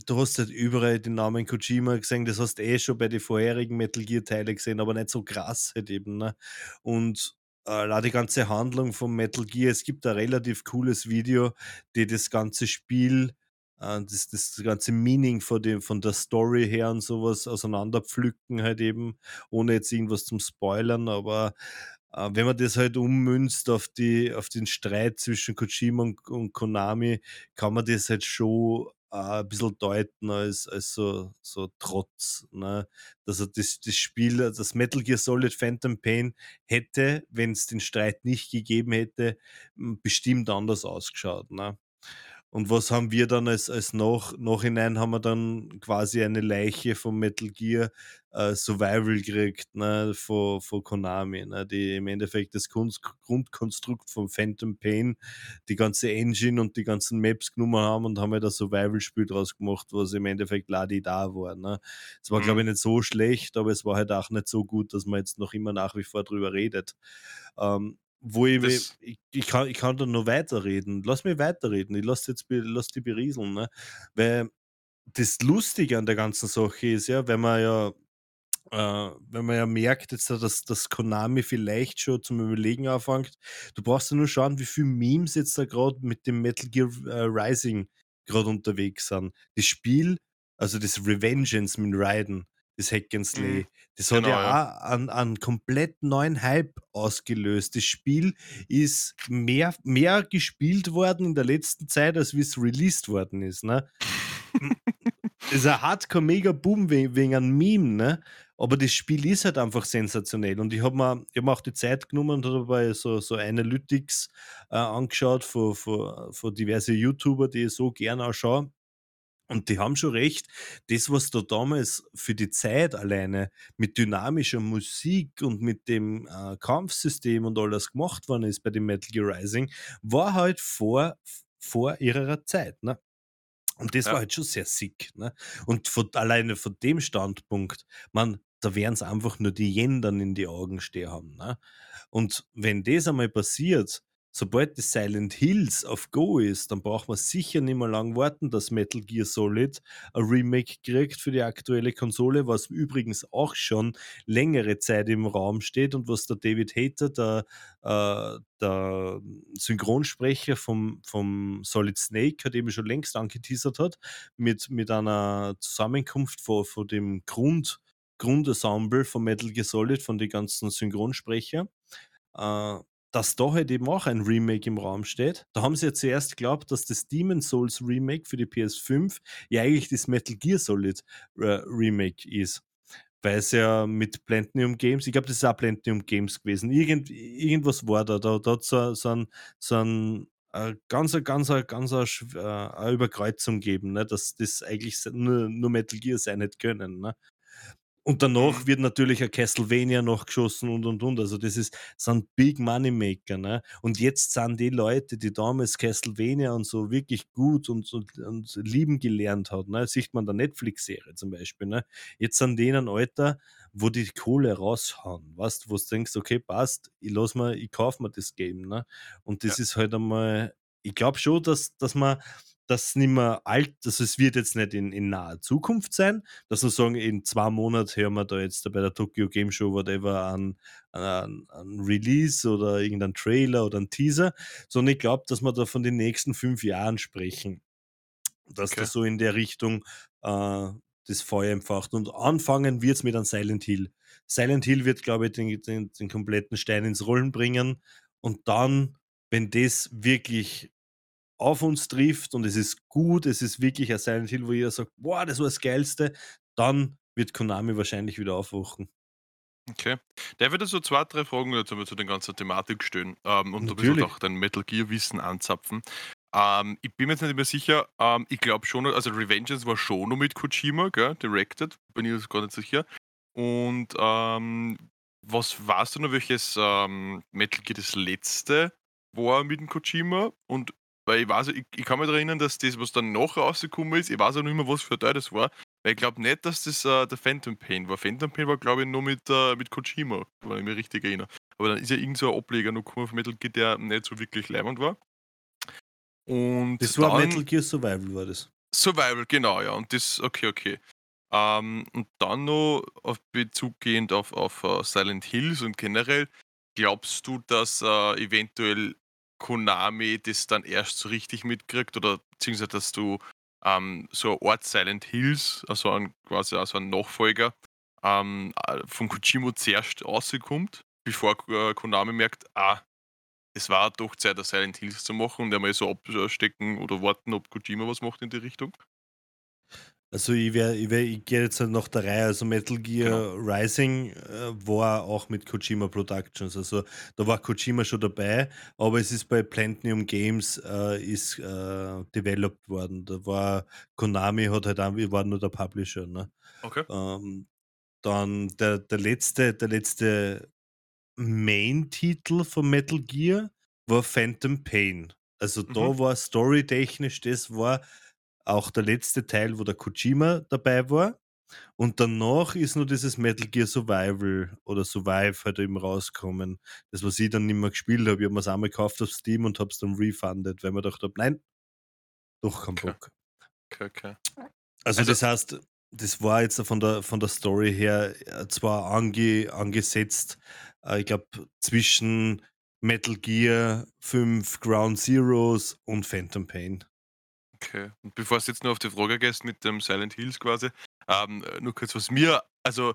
du hast halt überall den Namen Kojima gesehen, das hast du eh schon bei den vorherigen Metal Gear Teile gesehen, aber nicht so krass halt eben, ne? Und, äh, die ganze Handlung von Metal Gear. Es gibt ein relativ cooles Video, die das ganze Spiel, äh, das das ganze Meaning von dem von der Story her und so was auseinanderpflücken halt eben, ohne jetzt irgendwas zum Spoilern, aber, äh, wenn man das halt ummünzt auf die auf den Streit zwischen Kojima und und Konami, kann man das halt schon, äh, ein bisschen deuten als als so so Trotz, ne? Dass er das das Spiel das Metal Gear Solid Phantom Pain hätte, wenn's den Streit nicht gegeben hätte, bestimmt anders ausgeschaut, ne? Und was haben wir dann als als Nach Nachhinein haben wir dann quasi eine Leiche von Metal Gear, äh, Survival gekriegt, ne, von von Konami, ne, die im Endeffekt das Kunst Grundkonstrukt von Phantom Pain, die ganze Engine und die ganzen Maps genommen haben und haben halt ein Survival-Spiel draus gemacht, was im Endeffekt la-di-da war, ne? Es war, glaube Mhm. ich, nicht so schlecht, aber es war halt auch nicht so gut, dass man jetzt noch immer nach wie vor drüber redet. Ähm, wo ich Das ich ich kann ich kann da noch weiterreden. Lass mich weiterreden. Ich lasse jetzt lass dich berieseln, ne? Weil das Lustige an der ganzen Sache ist ja, wenn man ja äh, wenn man ja merkt jetzt, da, dass dass Konami vielleicht schon zum Überlegen anfängt. Du brauchst ja nur schauen, wie viel Memes jetzt da grad mit dem Metal Gear, äh, Rising grad unterwegs sind. Das Spiel, also das Revengeance mit Raiden, das Hack and Mhm. Slay, das hat Genau, ja ja. auch einen einen komplett neuen Hype ausgelöst. Das Spiel ist mehr mehr gespielt worden in der letzten Zeit, als wie's released worden ist, ne? Hm, ist ein Hardcore mega Boom we wegen einem Meme, ne? Aber das Spiel ist halt einfach sensationell und ich habe mir ich habe mir auch die Zeit genommen und habe dabei so so Analytics, äh, angeschaut von von von diverse YouTuber, die ich so gern auch schaue. Und die haben schon recht, das, was da damals für die Zeit alleine mit dynamischer Musik und mit dem, äh, Kampfsystem und alles gemacht worden ist bei dem Metal Gear Rising, war halt vor vor ihrer Zeit, ne? Und das war Ja. halt schon sehr sick, ne? Und von alleine von dem Standpunkt, man, da werden's einfach nur die Yen in die Augen stehen haben, ne? Und wenn das einmal passiert, sobald das Silent Hills auf Go ist, dann braucht man sicher nicht mehr lang warten, dass Metal Gear Solid ein Remake kriegt für die aktuelle Konsole, was übrigens auch schon längere Zeit im Raum steht und was der David Hayter, der, äh der Synchronsprecher vom vom Solid Snake hat eben schon längst angeteasert hat, mit mit einer Zusammenkunft von von dem Grund Grundensemble von Metal Gear Solid, von den ganzen Synchronsprecher, äh, dass da halt eben auch ein Remake im Raum steht. Da haben sie ja zuerst geglaubt, dass das Demon's Souls Remake für die PS5 ja eigentlich das Metal Gear Solid, äh, Remake ist, weil's ja mit Platinum Games ich glaube, das ist auch Platinum Games gewesen. Irgend irgendwas war da. Da da hat's so so 'n so 'n, äh, ganz ganz ganz schw äh, a Überkreuzung gegeben, ne, dass das eigentlich nur nur Metal Gear sein hätte können, ne? Und danach Mhm. wird natürlich ein Castlevania nachgeschossen und, und, und. Also, das ist sind Big Money Maker, ne? Und jetzt sind die Leute, die damals Castlevania und so wirklich gut und und und lieben gelernt hat, ne? Sieht man der Netflix-Serie zum Beispiel, ne? Jetzt sind die in einem Alter, wo die Kohle raushauen, weißt, wo du denkst: „Okay, passt, ich lasse mir ich kaufe mir das Game“, ne? Und Ja. das ist halt einmal ich glaube schon, dass, dass man das nicht mehr alt, also es wird jetzt nicht in, in naher Zukunft sein, dass wir sagen, in zwei Monaten hören wir da jetzt bei der Tokyo Game Show whatever an, an, an Release oder irgendein Trailer oder ein Teaser, sondern ich glaube, dass wir da von den nächsten fünf Jahren sprechen. Dass Okay. das so in der Richtung äh, das Feuer empfacht. Und anfangen wird es mit einem Silent Hill. Silent Hill wird, glaube ich, den, den, den kompletten Stein ins Rollen bringen. Und dann, wenn das wirklich auf uns trifft und es ist gut, es ist wirklich ein Silent Hill, wo jeder sagt, boah, das war das Geilste, dann wird Konami wahrscheinlich wieder aufwachen. Okay. Der würde so zwei, drei Fragen einmal zu den ganzen Thematik stellen ähm, und ein bisschen Natürlich. auch dein Metal Gear Wissen anzapfen. Ähm, ich bin mir jetzt nicht mehr sicher, ähm, ich glaube schon, also Revengeance war schon noch mit Kojima, gell, directed, bin ich jetzt gar nicht sicher. Und ähm, was weißt du noch, welches ähm, Metal Gear das letzte war mit dem Kojima? Und weil ich weiß, ich, ich kann mich daran erinnern, dass das, was dann noch rausgekommen ist, ich weiß auch nicht mehr, was für ein Teil das war. Weil ich glaube nicht, dass das äh, der Phantom Pain war. Phantom Pain war, glaube ich, nur mit, äh, mit Kojima, wenn ich mich richtig erinnere. Aber dann ist ja irgend so ein Ableger noch gekommen auf Metal Gear, der nicht so wirklich leibend war. Und Das war dann Metal Gear Survival, war das. Survival, genau, ja. Und das, okay, okay. Ähm, und dann noch auf Bezug gehend auf, auf uh, Silent Hills und generell, glaubst du, dass uh, eventuell Konami das dann erst so richtig mitkriegt oder beziehungsweise dass du ähm, so ein Ort Silent Hills, also ein, quasi also ein Nachfolger ähm, von Kojima zuerst rauskommt, bevor uh, Konami merkt, ah, es war doch Zeit, ein Silent Hills zu machen und einmal so abstecken oder warten, ob Kojima was macht in die Richtung? Also ich, wär, ich, wär, ich gehe jetzt halt nach der Reihe. Also Metal Genau. Gear Rising äh, war auch mit Kojima Productions. Also da war Kojima schon dabei, aber es ist bei Platinum Games äh, ist äh, developed worden. Da war Konami hat halt auch, wir waren nur der Publisher. Ne? Okay. Ähm, dann der, der letzte, der letzte Main-Titel von Metal Gear war Phantom Pain. Also da Mhm. war storytechnisch, das war auch der letzte Teil, wo der Kojima dabei war. Und danach ist nur dieses Metal Gear Survival oder Survive halt eben rausgekommen. Das, was ich dann nicht mehr gespielt habe. Ich habe mir es einmal gekauft auf Steam und habe es dann refunded, weil man gedacht habe, nein, doch kein Okay. Bock. Okay, okay. Also, Also das heißt, das war jetzt von der, von der Story her äh, zwar ange, angesetzt, äh, ich glaube, zwischen Metal Gear 5, Ground Zeroes und Phantom Pain. Okay. Und bevor du jetzt nur auf die Frage gehst mit dem Silent Hills quasi, ähm, äh, nur kurz, was mir, also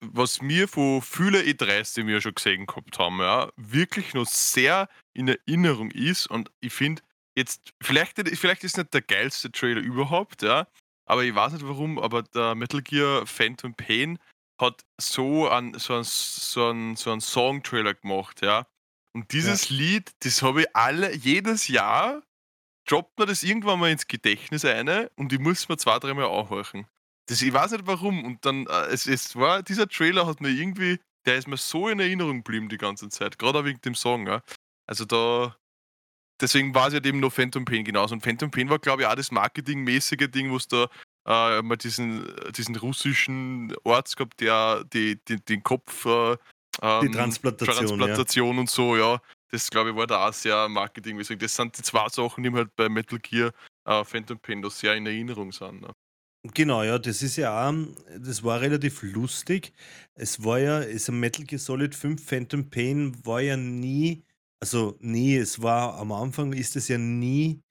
was mir von vielen E3s, die wir schon gesehen gehabt haben, ja, wirklich noch sehr in Erinnerung ist und ich finde jetzt, vielleicht, vielleicht ist nicht der geilste Trailer überhaupt, ja, aber ich weiß nicht warum, aber der Metal Gear Phantom Pain hat so einen, so einen, so einen, so einen Song-Trailer gemacht, ja. Und dieses Lied, das habe ich alle, jedes Jahr droppt mir das irgendwann mal ins Gedächtnis eine und ich muss mir zwei, dreimal anhorchen. Das, ich weiß nicht warum. Und dann, äh, es, es war, dieser Trailer hat mir irgendwie, der ist mir so in Erinnerung geblieben die ganze Zeit, gerade auch wegen dem Song. Ja. Also da, deswegen war es ja eben noch Phantom Pain genauso. Und Phantom Pain war, glaube ich, auch das marketingmäßige Ding, wo es da äh, mal diesen, diesen russischen Arzt gehabt, der die, die, den Kopf äh, Die ähm, Transplantation, ja. Transplantation und so, ja. Das glaube ich war da auch sehr marketingmäßig. Das sind die zwei Sachen, die mir halt bei Metal Gear äh, Phantom Pain da sehr in Erinnerung sind. Ne? Genau, ja, das ist ja auch, das war relativ lustig. Es war ja, ist ein Metal Gear Solid 5 Phantom Pain war ja nie, also nie, es war am Anfang ist es ja nie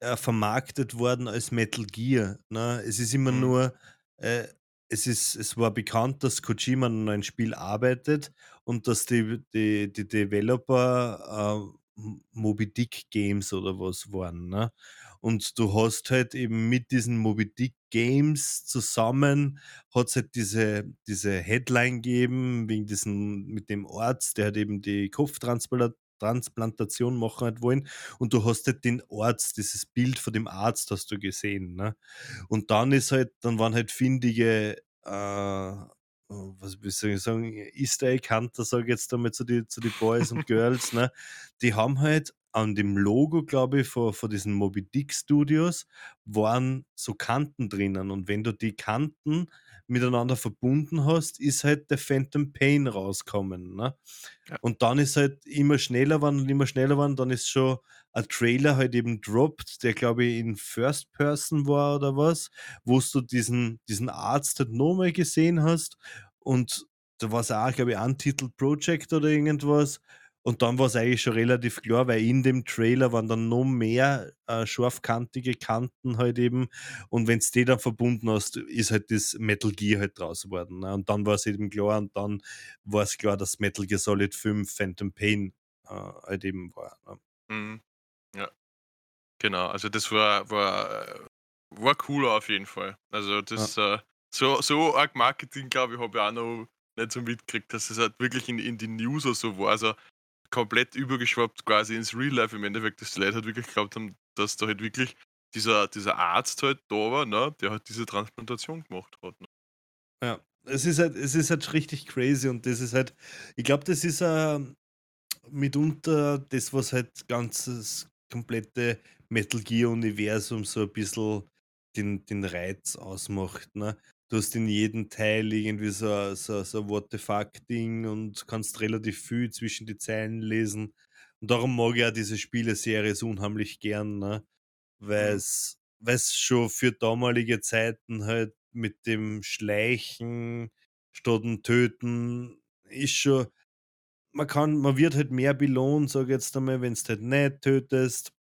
äh, vermarktet worden als Metal Gear. Ne? Es ist immer Mhm. nur, äh, es, ist, es war bekannt, dass Kojima an einem Spiel arbeitet und dass die, die, die Developer äh, Moby Dick Games oder was waren. Ne? Und du hast halt eben mit diesen Moby Dick Games zusammen, hat es halt diese, diese Headline gegeben, wegen diesem, mit dem Arzt, der hat eben die Kopftransplantation machen hat wollen. Und du hast halt den Arzt, dieses Bild von dem Arzt hast du gesehen. Ne? Und dann ist halt, dann waren halt findige, äh, was soll ich sagen, Easter Egg Hunter, sage ich jetzt einmal zu die, zu die Boys und Girls, ne? Die haben halt an dem Logo, glaube ich, von, von diesen Moby Dick Studios waren so Kanten drinnen. Und wenn du die Kanten miteinander verbunden hast, ist halt der Phantom Pain rauskommen. Ne? Ja. Und dann ist halt immer schneller waren und immer schneller waren, dann ist schon ein Trailer halt eben droppt, der glaube ich in First Person war oder was, wo du diesen diesen Arzt halt noch mal gesehen hast und da war's auch, glaube ich, Untitled Project oder irgendwas. Und dann war's eigentlich schon relativ klar, weil in dem Trailer waren dann noch mehr, äh, scharfkantige Kanten halt eben. Und wenn's die dann verbunden hast, ist halt das Metal Gear halt draus geworden, ne? Und dann war's eben klar und dann war's klar, dass Metal Gear Solid 5 Phantom Pain, äh, halt eben war, ne? Mhm. Ja, genau. Also das war war äh, war cool auf jeden Fall. Also Ja. das, äh so so arg Marketing, glaube ich, habe ich auch noch nicht so mitgekriegt, dass es halt wirklich in in die News oder so war. Also komplett übergeschwappt quasi ins Real Life im Endeffekt, dass die Leute halt wirklich geglaubt haben, dass da halt wirklich dieser dieser Arzt halt da war, ne, der halt diese Transplantation gemacht hat, ne? Ja. Es ist halt es ist halt richtig crazy und das ist halt ich glaube, das ist, ähm, mitunter das, was halt ganzes komplette Metal Gear Universum so ein bisschen den den Reiz ausmacht, ne? Du hast in jedem Teil irgendwie so so so What the fuck Ding und kannst relativ viel zwischen die Zeilen lesen. Und darum mag ich auch diese Spieleserie so unheimlich gern, ne? Mhm. Weil's weil's schon für damalige Zeiten halt mit dem Schleichen statt dem Töten ist schon man kann man wird halt mehr belohnt, sage ich jetzt einmal, wenn's halt nicht tötest,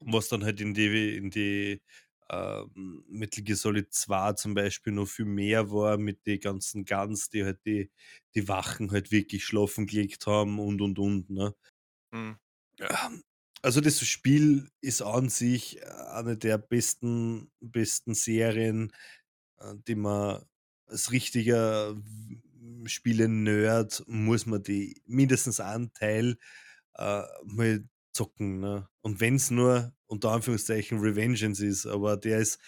was dann halt in die in die, ähm, Metal Gear Solid 2 zum Beispiel noch viel mehr war mit den ganzen Guns, die halt die die Wachen halt wirklich schlafen gelegt haben und, und, und, ne? Mhm. Ja. Ähm, also das Spiel ist an sich äh, eine der besten besten Serien, äh, die man als richtiger Spiele-Nerd muss man die mindestens einen Teil, äh, mal zocken, ne? Und wenn's nur unter Anführungszeichen Revengeance ist, aber der ist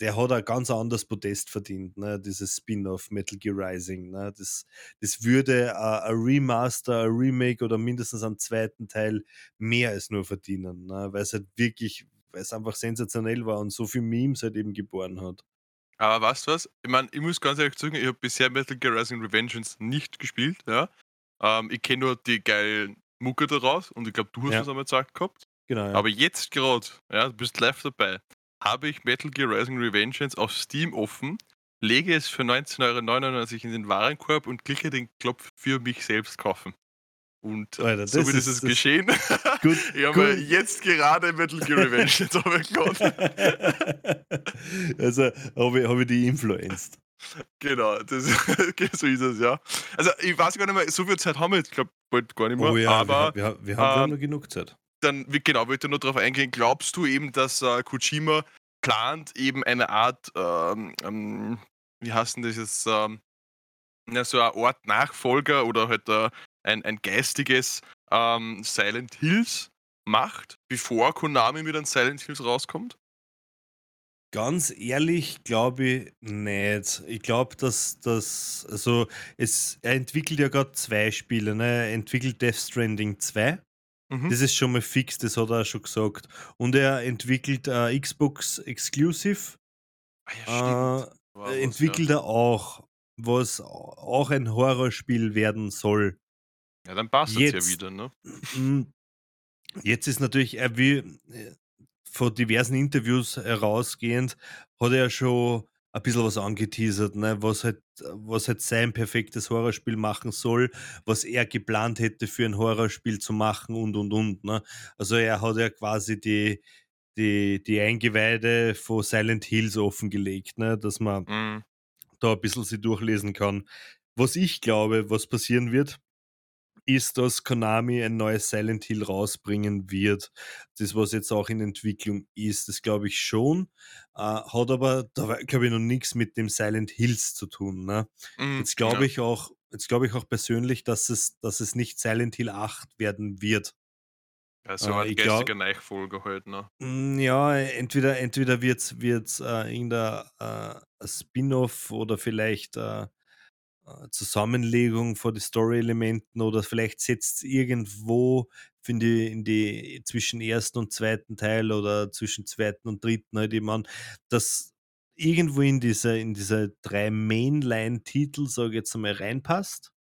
der hat ein ganz anderes Podest verdient, ne, dieses Spin-off Metal Gear Rising, ne? Das das würde a a Remaster, a Remake oder mindestens einen zweiten Teil mehr als nur verdienen, ne? Weil's halt wirklich weil's einfach sensationell war und so viel Memes halt eben geboren hat. Aber weißt du was? Ich meine, ich muss ganz ehrlich sagen, ich habe bisher Metal Gear Rising: Revengeance nicht gespielt, ja. Ähm, ich kenne nur die geilen Mucke daraus und ich glaube, du hast Ja. einmal gezeigt gehabt. Genau, ja. Aber jetzt grad, ja, du bist live dabei, habe ich Metal Gear Rising: Revengeance auf Steam offen, lege es für 19,99 € in den Warenkorb und klicke den Knopf für mich selbst kaufen. Und Alter, das somit ist ist es geschehen. gut Ich habe gut. jetzt gerade Metal Gear Revengeance runtergeladen. Also, habe ich habe ich dich influenced. Genau, das so ist es, ja. Also, ich weiß gar nicht mehr, so viel Zeit haben wir jetzt, glaube bald gar nicht mehr, Oh ja, wir aber, wir ha wir haben wir haben ähm genug Zeit. dann genau, wollte nur drauf eingehen, glaubst du eben, dass, äh, Kojima plant, eben eine Art, ähm, ähm, wie heißt 'n das jetzt, ähm, na, so eine Art Nachfolger oder halt, äh, ein ein geistiges, ähm, Silent Hills macht, bevor Konami mit einem Silent Hills rauskommt? Ganz ehrlich glaube ich nicht. Ich glaube, dass das also, es er entwickelt ja grad 2 Spiele, ne? Er entwickelt Death Stranding 2. Mhm. Das ist schon mal fix, das hat er auch schon gesagt. Und er entwickelt, äh, Xbox Exclusive, Ah ja, äh, stimmt. War was, ja. entwickelt er auch, was auch ein Horrorspiel werden soll. Ja, dann passt das ja wieder, ne? jetzt ist natürlich er will äh, von diversen Interviews herausgehend hat er ja schon ein bisschen was angeteasert, ne, was halt was halt sein perfektes Horrorspiel machen soll, was er geplant hätte für ein Horrorspiel zu machen und, und, und, ne? Also, er hat ja quasi die die die Eingeweide von Silent Hills offengelegt, ne, dass man Mhm. da ein bisschen sich durchlesen kann. Was ich glaube, was passieren wird, ist, dass Konami ein neues Silent Hill rausbringen wird. Das, was jetzt auch in Entwicklung ist, das glaube ich schon, äh, hat aber dabei, glaube ich, noch nix mit dem Silent Hills zu tun, ne? Mhm, Jetzt glaube ja. ich auch jetzt glaube ich auch persönlich, dass es dass es nicht Silent Hill 8 werden wird. Ja, so Äh, glau geistiger Nachfolger halt, ne? Hm, ja, entweder entweder wird's wird's, äh, irgendein, äh, Spin-off oder vielleicht, äh, äh, Zusammenlegung von den Story-Elementen oder vielleicht setzt's irgendwo in die in die zwischen 1. und 2. Teil oder zwischen 2. und 3. halt eben an, dass irgendwo in diese in diese 3 Mainline-Titel, sage ich jetzt einmal, reinpasst.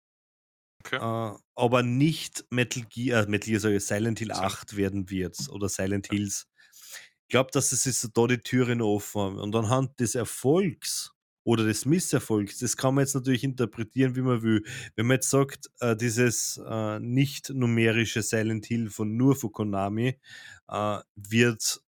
Okay. Äh, aber nicht Metal Gear, äh, Metal Gear, sorry, Silent Hill 8 werden wird oder Silent Hills. Ich glaube, dass es ist da die Türen offen haben. Und anhand des Erfolgs oder des Misserfolgs, das kann man jetzt natürlich interpretieren, wie man will. Wenn man jetzt sagt, äh, dieses äh, nicht numerische Silent Hill von nur von Konami äh, wird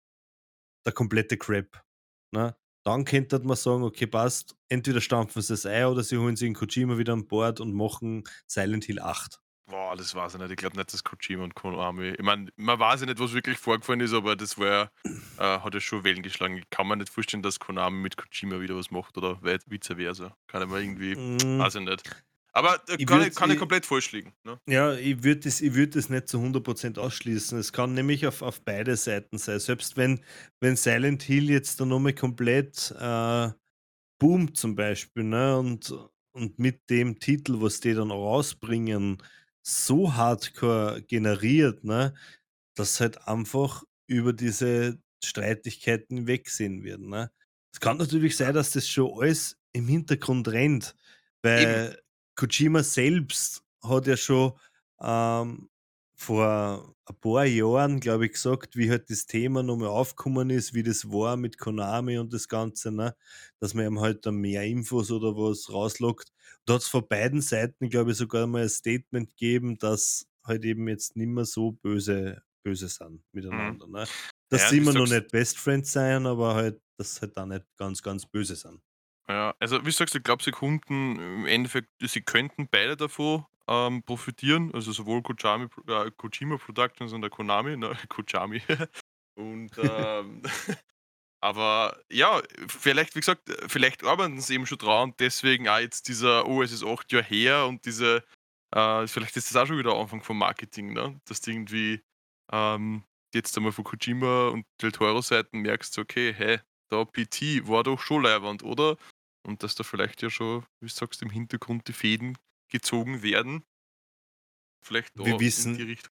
der komplette Crap. Ne? Dann könnte man sagen, okay, passt, entweder stampfen sie es ein oder sie holen sich in Kojima wieder an Bord und machen Silent Hill 8. Boah, das weiß ich nicht. Ich glaube nicht, dass Kojima und Konami. Ich meine, man weiß ja nicht, was wirklich vorgefallen ist, aber das war äh, hat ja schon Wellen geschlagen. Ich kann mir nicht vorstellen, dass Konami mit Kojima wieder was macht oder vice versa. Kann ich mir irgendwie, mm. weiß ich nicht. Aber äh, kann, ich, kann ich, komplett falsch liegen. Ne? Ja, ich würde das, würd das nicht zu 100% ausschließen. Es kann nämlich auf, auf beide Seiten sein. Selbst wenn, wenn Silent Hill jetzt dann nochmal komplett äh, boomt zum Beispiel ne? und, und mit dem Titel, was die dann rausbringen, so hardcore generiert, ne? dass halt einfach über diese Streitigkeiten wegsehen werden. Ne? Es kann natürlich sein, dass das schon alles im Hintergrund rennt, weil Eben. Kojima selbst hat ja schon ähm, vor ein paar Jahren, glaube ich, gesagt, wie halt das Thema nochmal aufgekommen ist, wie das war mit Konami und das Ganze, ne? dass man ihm halt dann mehr Infos oder was rauslockt. Da hat es von beiden Seiten, glaube ich, sogar mal ein Statement gegeben, dass halt eben jetzt nicht mehr so böse, böse sind mhm. miteinander. Mhm. Ne? Dass ja, sie immer noch nicht Best Friends sein, aber halt, dass halt da nicht ganz, ganz böse sind. Ja, also wie sagst du, ich glaube, sie Kunden im Endeffekt, sie könnten beide davon ähm, profitieren, also sowohl Kojami, äh, Kojima Productions und der Konami, ne, Kojami. und ähm, aber ja, vielleicht, wie gesagt, vielleicht arbeiten sie eben schon dran und deswegen auch jetzt dieser, oh, es ist acht Jahre her und diese, äh, vielleicht ist das auch schon wieder Anfang vom Marketing, ne? Dass du irgendwie ähm, jetzt einmal von Kojima und Del Toro Seiten merkst, okay, hey, da PT war doch schon Leihwand, oder? Und dass da vielleicht ja schon, wie du sagst, im Hintergrund die Fäden gezogen werden. Vielleicht wir wissen, in die Richtung.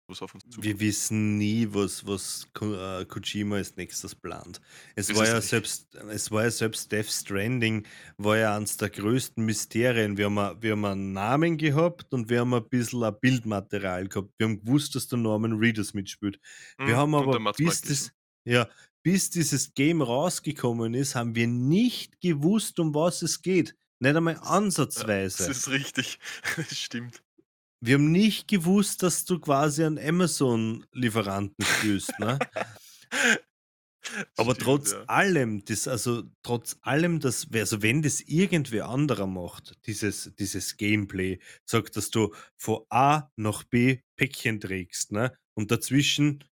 Wir wissen nie, was, was äh, Kojima als nächstes plant. Es war, ja selbst, es war ja selbst Death Stranding, war ja eines der größten Mysterien. Wir haben, wir haben einen Namen gehabt und wir haben ein bisschen ein Bildmaterial gehabt. Wir haben gewusst, dass der Norman Reedus mitspielt. Wir mhm, haben aber bis das, ja, bis dieses Game rausgekommen ist, haben wir nicht gewusst, um was es geht. Nicht einmal ansatzweise. Ja, das ist richtig. Das stimmt. Wir haben nicht gewusst, dass du quasi einen Amazon-Lieferanten spielst, ne? Aber Stimmt, trotz ja. allem, das, also trotz allem, dass, also wenn das irgendwer anderer macht, dieses, dieses Gameplay, sagt, dass du von A nach B Päckchen trägst, ne? Und dazwischen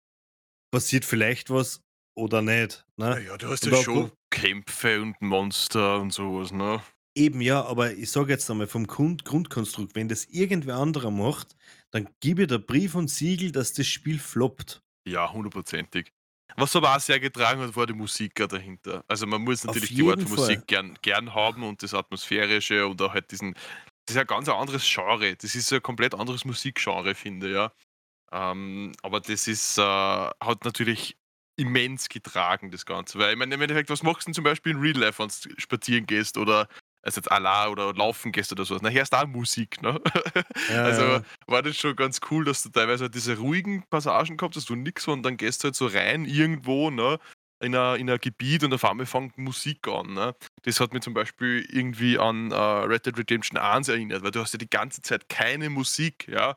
passiert vielleicht was oder nicht. Ne? Ja, du hast ja schon Kämpfe und Monster und sowas, ne? Eben ja, aber ich sage jetzt einmal vom Grund Grundkonstrukt, wenn das irgendwer anderer macht, dann gebe ich der Brief und Siegel, dass das Spiel floppt. Ja, hundertprozentig. Was aber auch sehr getragen hat, war die Musik dahinter. Also man muss natürlich die Art von Musik gern, gern haben und das Atmosphärische oder halt diesen. Das ist ein ganz anderes Genre. Das ist ein komplett anderes Musikgenre, finde ich, ja. Ähm, aber das ist, äh, hat natürlich immens getragen, das Ganze. Weil ich meine, im Endeffekt, was machst du denn zum Beispiel in Real Life, wenn du spazieren gehst oder also jetzt Allah oder laufen gehst oder sowas. Nachher ist da Musik, ne? Ja, also ja. war das schon ganz cool, dass du teilweise diese ruhigen Passagen gehabt hast, wo nix und dann gehst du halt so rein irgendwo, ne? In ein, in ein Gebiet und auf einmal fängt Musik an. Ne? Das hat mich zum Beispiel irgendwie an uh, Red Dead Redemption 1 erinnert, weil du hast ja die ganze Zeit keine Musik, ja.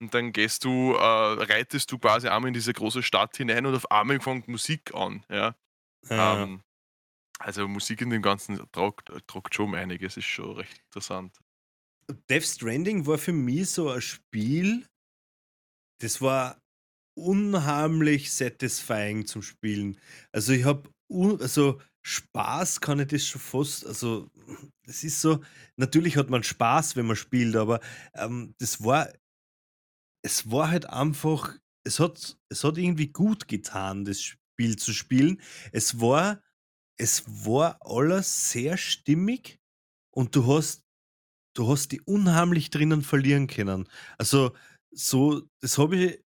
Und dann gehst du, äh, reitest du quasi einmal in diese große Stadt hinein und auf einmal fängt Musik an. Ja? ja. Ähm, also Musik in dem Ganzen tragt, tragt schon einiges, ist schon recht interessant. Death Stranding war für mich so ein Spiel, das war unheimlich satisfying zum Spielen. Also ich habe, also Spaß kann ich das schon fast, also es ist so, natürlich hat man Spaß, wenn man spielt, aber ähm, das war es war halt einfach, es hat, es hat irgendwie gut getan, das Spiel zu spielen. Es war, es war alles sehr stimmig und du hast, du hast die unheimlich drinnen verlieren können. Also, so, das habe ich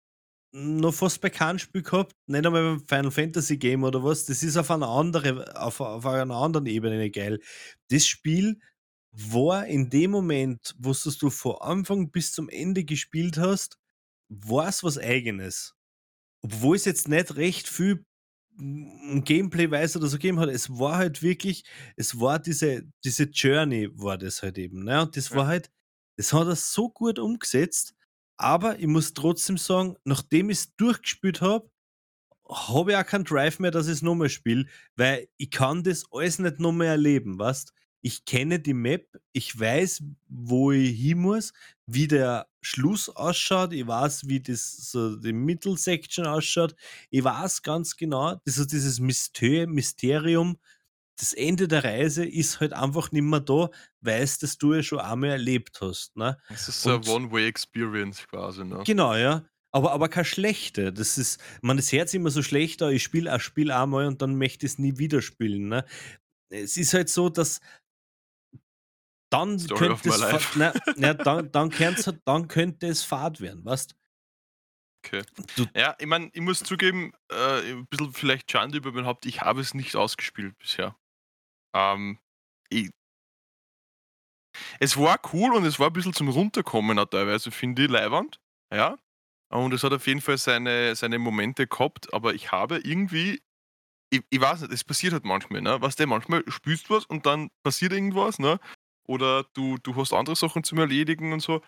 noch fast bei keinem Spiel gehabt, nicht einmal beim Final Fantasy Game oder was. Das ist auf einer, andere, auf, auf einer anderen Ebene geil. Das Spiel war in dem Moment, wo du von Anfang bis zum Ende gespielt hast, war's was Eigenes. Obwohl es jetzt nicht recht viel Gameplay-weise oder so gegeben hat. Es war halt wirklich es war diese diese Journey war das halt eben, ne? Und das war halt das hat er so gut umgesetzt, aber ich muss trotzdem sagen, nachdem ich's durchgespielt habe, habe ich auch keinen Drive mehr, dass ich's noch mal spiele, weil ich kann das alles nicht noch mehr erleben, weißt? Ich kenne die Map, ich weiß, wo ich hin muss, wie der Schluss ausschaut, ich weiß, wie das so die Mittelsection ausschaut. Ich weiß ganz genau, das ist dieses Mysterium, das Ende der Reise ist halt einfach nimmer da, weil's das du ja schon einmal erlebt hast, ne? Es ist so 'ne Und One-Way-Experience quasi, ne? Genau, ja. Aber aber keine schlechte. Das ist man, das sich immer so schlecht an, ich spiele ein Spiel einmal und dann möchte ich's nie wieder spielen, ne? Es ist halt so, dass dann Story könnte es fa life. na na, dann dann könnte es dann könnte es fad werden, weißt? Okay. Du Ja, ich meine, ich muss zugeben, äh, 'n bisschen vielleicht Schande über mein Haupt, ich habe es nicht ausgespielt bisher. Ähm, i Es war cool und es war 'n bisschen zum Runterkommen auch teilweise, finde ich leiwand, ja. Und es hat auf jeden Fall seine seine Momente gehabt, aber ich habe irgendwie ich ich weiß nicht, es passiert halt manchmal, ne? Weißt du, manchmal spielst du was und dann passiert irgendwas, ne? Oder du du hast andere Sachen zum Erledigen und so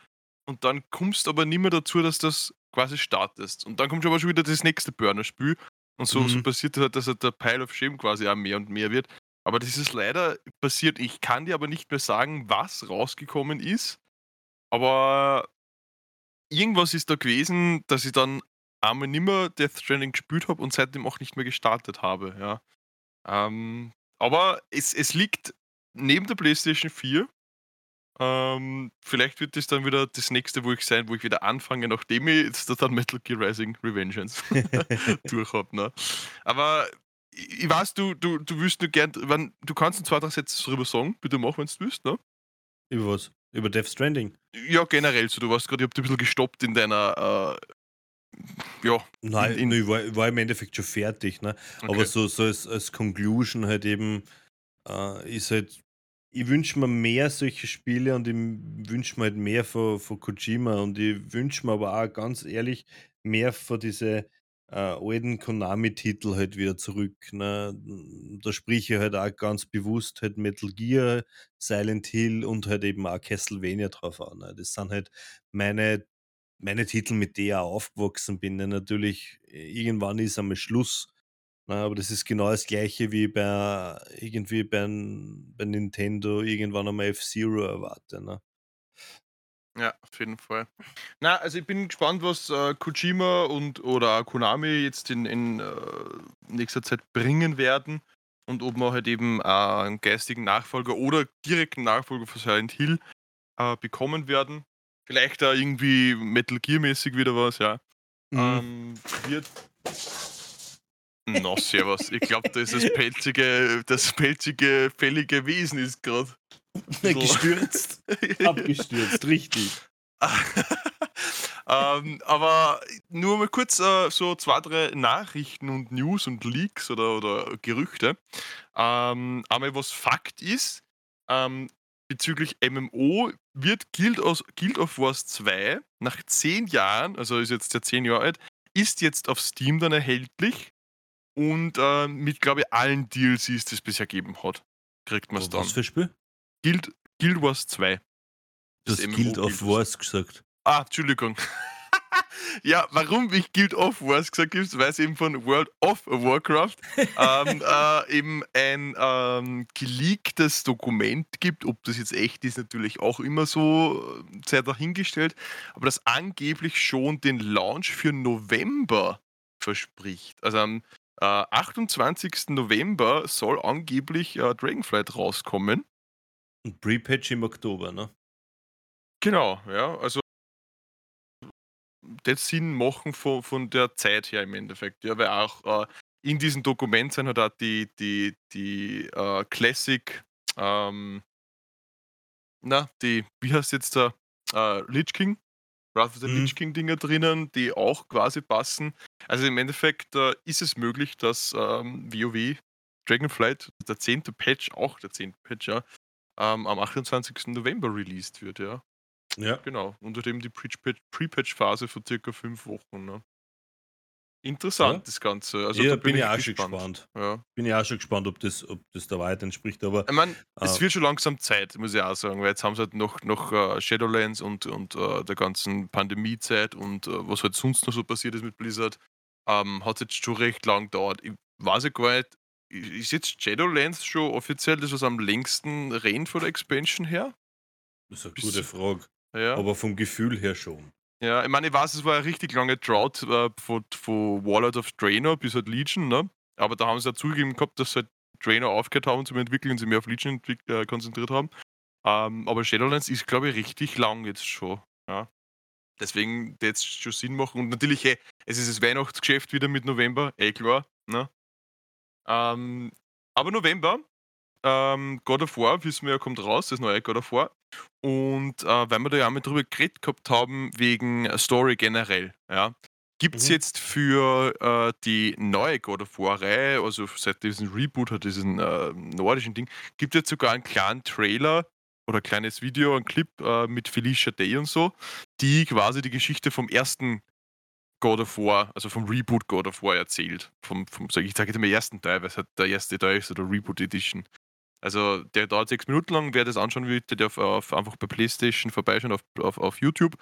und dann kommst aber nicht mehr dazu, dass das quasi startest. Und dann kommt aber schon wieder das nächste Burner-Spiel und so so Mhm. passiert halt, dass halt der Pile of Shame quasi auch mehr und mehr wird. Aber das ist leider passiert. Ich kann dir aber nicht mehr sagen, was rausgekommen ist, aber irgendwas ist da gewesen, dass ich dann einmal nimmer Death Stranding gespielt habe und seitdem auch nicht mehr gestartet habe, ja. Ähm, aber es es liegt neben der PlayStation 4. Ähm, vielleicht wird das dann wieder das Nächste, wo ich sein wo ich wieder anfange, nachdem ich jetzt da dann Metal Gear Rising: Revengeance durch habe, ne? Aber ich weiß, du du du willst nur gern wann du kannst in 2, 3 Sätze drüber sagen. Bitte mach, wenn du willst, ne? Über was? Über Death Stranding? Ja, generell so. Du warst grad ich habe dich 'n bisschen gestoppt in deiner, äh ja, in Nein, in ne, ich war war im Endeffekt schon fertig, ne? Aber Okay. so so als als Conclusion halt eben, äh, ist halt ich wünsche mir mehr solche Spiele und ich wünsche mir halt mehr von von Kojima und ich wünsche mir aber auch ganz ehrlich mehr von diese, äh, alten Konami-Titel halt wieder zurück, ne? Da sprich ich halt auch ganz bewusst halt Metal Gear, Silent Hill und halt eben auch Castlevania drauf an, ne? Das sind halt meine meine Titel, mit der ich auch aufgewachsen bin, ne? Natürlich, irgendwann ist einmal Schluss? Aber das ist genau das Gleiche wie bei irgendwie beim bei Nintendo irgendwann einmal F-Zero erwarte, ne? Ja, auf jeden Fall. Na, also ich bin gespannt, was, äh, Kojima und oder Konami jetzt in in, äh, nächster Zeit bringen werden und ob wir halt eben, äh, 'n geistigen Nachfolger oder direkten Nachfolger von Silent Hill, äh, bekommen werden. Vielleicht da irgendwie Metal Gear-mäßig wieder was, ja. Mhm. Ähm, wird Na, servus. Ich glaube, da ist das pelzige das pelzige, fällige Wesen ist grad Gestürzt. Abgestürzt, richtig. Ähm, aber nur mal kurz, äh, so 2, 3 Nachrichten und News und Leaks oder oder Gerüchte. Ähm, einmal was Fakt ist, ähm, bezüglich MMO wird Guild aus Guild of Wars 2 nach 10 Jahren, also ist jetzt ja 10 Jahre alt, ist jetzt auf Steam dann erhältlich und, äh, mit, glaube ich, allen DLCs, die es bisher gegeben hat, kriegt Wa was dann. für ein Spiel? Guild Guild Wars 2. Du Das MMO Guild of Guild Wars. Gesagt. Ah, Entschuldigung. Ja, warum ich Guild of Wars gesagt habe, weil's eben von World of Warcraft, ähm, äh, eben ein, ähm, geleaktes Dokument gibt. Ob das jetzt echt ist, natürlich auch immer so, äh, sei dahingestellt, aber das angeblich schon den Launch für November verspricht. Also am, äh, 28. November soll angeblich, äh, Dragonflight rauskommen. 'N Pre-Patch im Oktober, ne? Genau, ja, also das Sinn machen von von der Zeit her im Endeffekt, ja, weil auch, äh, in diesem Dokument sind halt auch die die die, äh, Classic, ähm na, die wie heißt jetzt der, äh, Lich King? Wrath of the Mhm. Lich King Dinger drinnen, die auch quasi passen. Also, im Endeffekt, äh, ist es möglich, dass, ähm, WoW Dragonflight, der 10. Patch auch der 10. Patch, ja, ähm, am 28. November released wird, ja. Ja. Genau. Unter dem die Pre-Patch-Phase von circa fünf Wochen. Ne? Interessant, Ja. das Ganze. Also ja, da bin bin ich ich auch schon gespannt. gespannt. Ja. Bin ich auch schon gespannt, ob das, ob das der Wahrheit entspricht. Aber Ich meine, es äh, wird schon langsam Zeit, muss ich auch sagen, weil jetzt haben sie halt noch, noch äh, Shadowlands und, und äh, der ganzen Pandemiezeit und äh, was halt sonst noch so passiert ist mit Blizzard, ähm, hat jetzt schon recht lang gedauert. Ich weiß ja gar nicht, ist jetzt Shadowlands schon offiziell das, was am längsten rennt von der Expansion her? das ist eine Bist gute Frage. Ja. Aber vom Gefühl her schon. Ja, ich meine, ich weiß, es war eine richtig lange Drought äh, von, von Warlord of Draenor bis halt Legion, ne? Aber da haben sie ja zugegeben gehabt, dass sie halt Draenor aufgehört haben zum Entwickeln und sich mehr auf Legion äh, konzentriert haben. Ähm, aber Shadowlands ist, glaube ich, richtig lang jetzt schon. Ja. Deswegen es schon Sinn machen. Und natürlich, hey, es ist das Weihnachtsgeschäft wieder mit November, eh klar. Ne? Ähm, aber November, ähm, God of War, wissen wir ja, kommt raus, das neue God of War. Und äh, weil wir da ja auch mal drüber geredet gehabt haben, wegen Story generell, ja, gibt es Mhm. jetzt für äh, die neue God of War-Reihe, also seit diesem Reboot hat diesen äh, nordischen Ding, gibt es jetzt sogar einen kleinen Trailer oder ein kleines Video, ein Clip äh, mit Felicia Day und so, die quasi die Geschichte vom ersten God of War, also vom Reboot God of War erzählt. Vom, vom ich sage jetzt mal ersten Teil, weil es halt der erste Teil ist oder Reboot Edition. Also der dauert sechs Minuten lang, wer das anschauen will, der darf auf, einfach bei Playstation vorbeischauen auf, auf, auf YouTube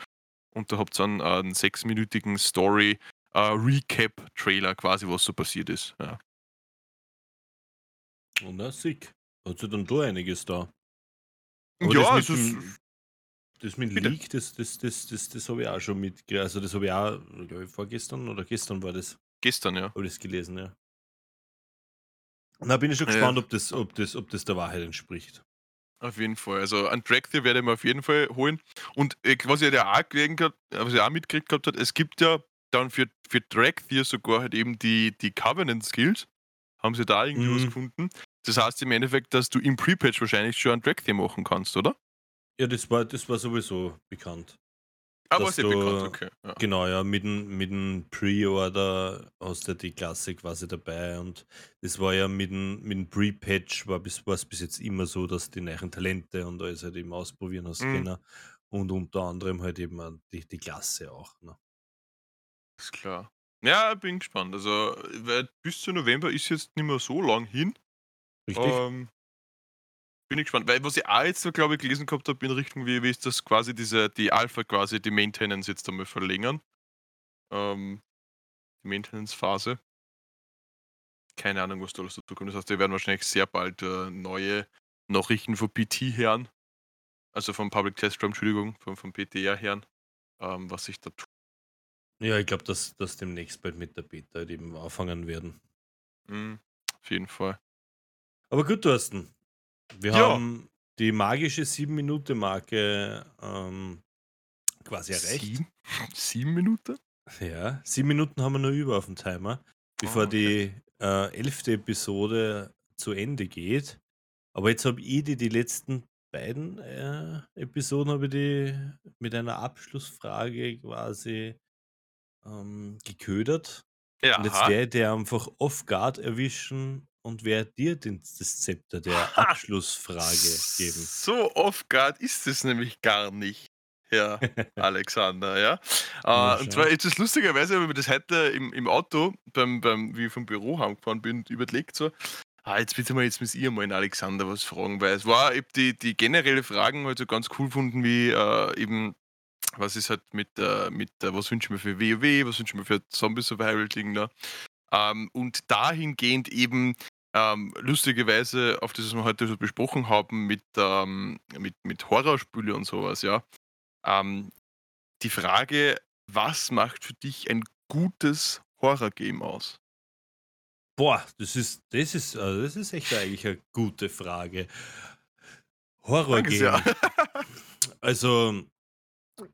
und da habt ihr einen, einen sechsminütigen Story äh, Recap Trailer quasi, was so passiert ist. Ja. Und na, sick. Hat sich dann da einiges da. Aber ja, das also mit, dem, das mit dem Bitte. Leak, das, das, das, das, das habe ich auch schon mitgekriegt. Also das habe ich auch, glaube ich, vorgestern oder gestern war das, gestern, ja. habe ich das gelesen, ja. Und da bin ich schon Ja. gespannt, ob das, ob, das, ob das der Wahrheit entspricht. Auf jeden Fall. Also ein Track hier werde ich mir auf jeden Fall holen. Und äh, was ich ja auch gelegen äh, was ich auch mitgekriegt gehabt hat, es gibt ja dann für, für Track hier sogar halt eben die, die Covenant Skills. Haben sie da irgendwie was Mhm. gefunden. Das heißt im Endeffekt, dass du im Pre-Patch wahrscheinlich schon ein Track hier machen kannst, oder? Ja, das war, das war sowieso bekannt. Aber du- bekannt, okay. Ja. Genau, ja, mit dem, mit dem Pre-Order hast du ja die Klasse quasi dabei und das war ja mit dem, mit dem Pre-Patch war bis, war es bis jetzt immer so, dass die neuen Talente und alles halt eben ausprobieren hast Mhm. können und unter anderem halt eben die, die Klasse auch. Ne? Ist klar. Ja, bin gespannt. Also, weil bis zu November ist jetzt nicht mehr so lang hin. Richtig? Ähm, bin ich gespannt. Weil was ich auch jetzt so, glaube ich, gelesen gehabt habe in Richtung WoW ist, dass quasi diese, die Alpha quasi die Maintenance jetzt einmal verlängern. Ähm, die Maintenance-Phase. Keine Ahnung, was da alles dazu kommt. Das heißt, wir werden wahrscheinlich sehr bald äh, neue Nachrichten von PT hören. Also vom Public Test Room, Entschuldigung, vom, vom PTR hören, ähm, was sich da tut. ja, ich glaube, dass das demnächst bald mit der Beta eben anfangen werden. Mhm, auf jeden Fall. Aber gut, Thorsten. Wir Ja. haben die magische 7-Minute-Marke ähm, quasi erreicht. Sieben, sieben Minuten? Ja, sieben Minuten haben wir noch über auf dem Timer, bevor Ah, okay. die äh, elfte Episode zu Ende geht. Aber jetzt habe ich die, die letzten beiden äh, Episoden habe ich die mit einer Abschlussfrage quasi ähm, geködert. Ja, Und jetzt werde ich einfach off-guard erwischen und werde dir den, das Zepter der Ha! Abschlussfrage geben. So off-guard ist es nämlich gar nicht, Herr Alexander, ja. Äh, und zwar ist es lustigerweise, wenn mir das heute im, im Auto, beim, beim, wie ich vom Büro heimgefahren bin, überlegt so, ah, jetzt bitte mal, jetzt muss ihr mal den Alexander was fragen, weil es war eben die, die generelle Fragen halt so ganz cool gefunden, wie äh, eben, was ist halt mit, äh, mit äh, was wünschen wir für WoW, was wünschen wir für Zombie Survival Ding da. Ähm, und dahingehend eben ähm, lustigerweise auf das, was wir heute so besprochen haben, mit, ähm, mit, mit Horrorspiele und sowas, ja. Ähm, die Frage, was macht für dich ein gutes Horror-Game aus? Boah, das ist, das ist, also das ist echt eigentlich eine gute Frage. Horror-Game. Also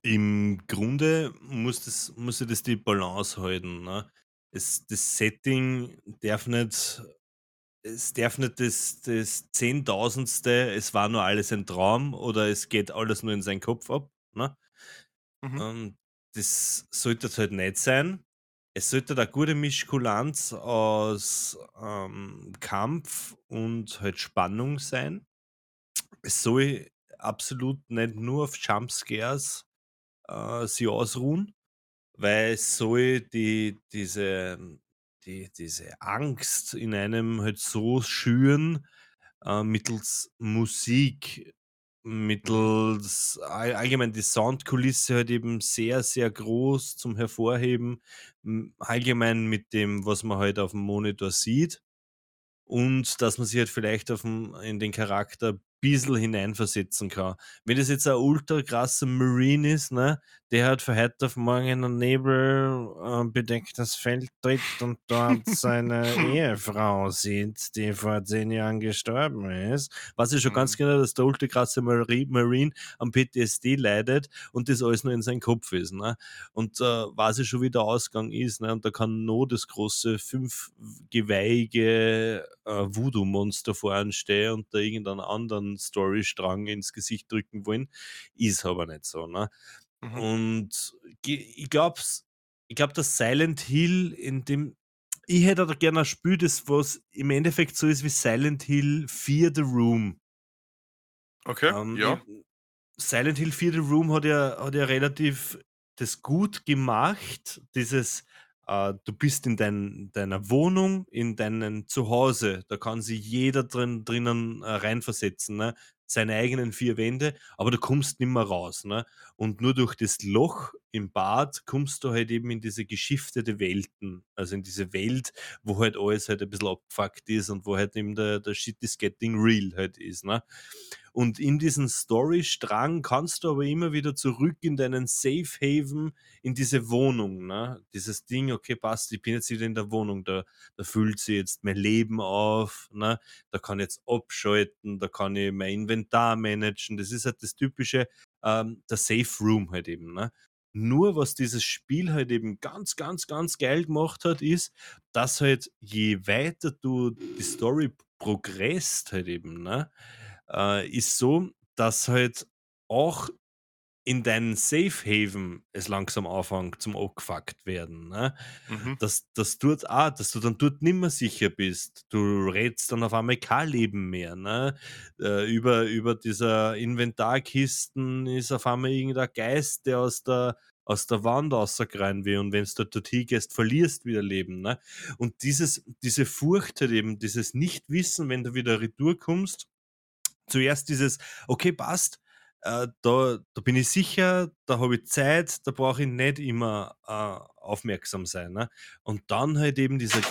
im Grunde muss das, muss ja das die Balance halten. Ne? Es, das Setting darf nicht, es darf nicht das, das Zehntausendste, es war nur alles ein Traum oder es geht alles nur in seinen Kopf ab. Ne? Mhm. Ähm, das sollte es halt nicht sein. Es sollte eine gute Mischkulanz aus ähm, Kampf und halt Spannung sein. es soll absolut nicht nur auf Jumpscares, äh, sich ausruhen, weil soll die diese die diese Angst in einem halt so schüren, äh, mittels Musik, Mhm. mittels all allgemein die Soundkulisse halt eben sehr, sehr groß zum Hervorheben, allgemein mit dem, was man halt aufm Monitor sieht und dass man sich halt vielleicht aufm in den Charakter bissel hineinversetzen kann. Wenn das jetzt ein ultra krasser Marine ist, ne, der halt von heute auf morgen in 'n Nebel äh, bedecktes Feld tritt und dort seine Ehefrau sieht, die vor 10 Jahren gestorben ist, weiß ich schon ganz Mhm. genau, dass der ultra krasse Mari Marine an PTSD leidet und das alles nur in seinem Kopf ist, ne? Und, äh, weiß ich schon, wie der Ausgang ist, ne? Und da kann noch das große fünf w geweihige, äh, Voodoo-Monster vor einem stehen und da irgendeinen anderen Storystrang ins Gesicht drücken wollen. Ist aber nicht so, ne? Mhm. Und ich glaube ich glaube, dass Silent Hill in dem ich hätte da gerne ein Spiel, das was im Endeffekt so ist wie Silent Hill 4: The Room. Okay, Ähm, ja. Silent Hill 4: The Room hat ja hat ja relativ das gut gemacht, dieses, du bist in dein deiner Wohnung, in deinem Zuhause, da kann sich jeder drin drinnen, äh, reinversetzen, ne? Seine eigenen 4 Wände, aber du kommst nimmer raus, ne? Und nur durch das Loch im Bad kommst du halt eben in diese geschiftete Welten, also in diese Welt, wo halt alles halt ein bisschen abgefuckt ist und wo halt eben der der Shit is getting real halt ist, ne? Und in diesen Storystrang kannst du aber immer wieder zurück in deinen Safe Haven, in diese Wohnung, ne? Dieses Ding: „Okay, passt, ich bin jetzt wieder in der Wohnung, da da füllt sich jetzt mein Leben auf, ne? Da kann ich jetzt abschalten, da kann ich mein Inventar managen.“ Das ist halt das typische, ähm, der Safe Room halt eben, ne? Nur was dieses Spiel halt eben ganz, ganz, ganz geil gemacht hat, ist, dass halt je weiter du die Story progresst halt eben, ne, äh, ist so, dass halt auch in deinen Safe Haven es langsam anfängt zum abgefuckt werden, ne? Mhm. Dass dass dort auch dass du dann dort nimmer sicher bist. Du rätst dann auf einmal kein Leben mehr, ne? Äh, über über dieser Inventarkisten ist auf einmal irgendein Geist, der aus der aus der Wand rausgerannt will und wenn's dort dorthin gehst, verlierst wieder Leben, ne? Und dieses diese Furcht halt eben, dieses Nichtwissen, wenn du wieder retour kommst. Zuerst dieses: „Okay, passt, äh, da da bin ich sicher, da habe ich Zeit, da brauche ich nicht immer, äh, aufmerksam sein“, ne? Und dann halt eben dieser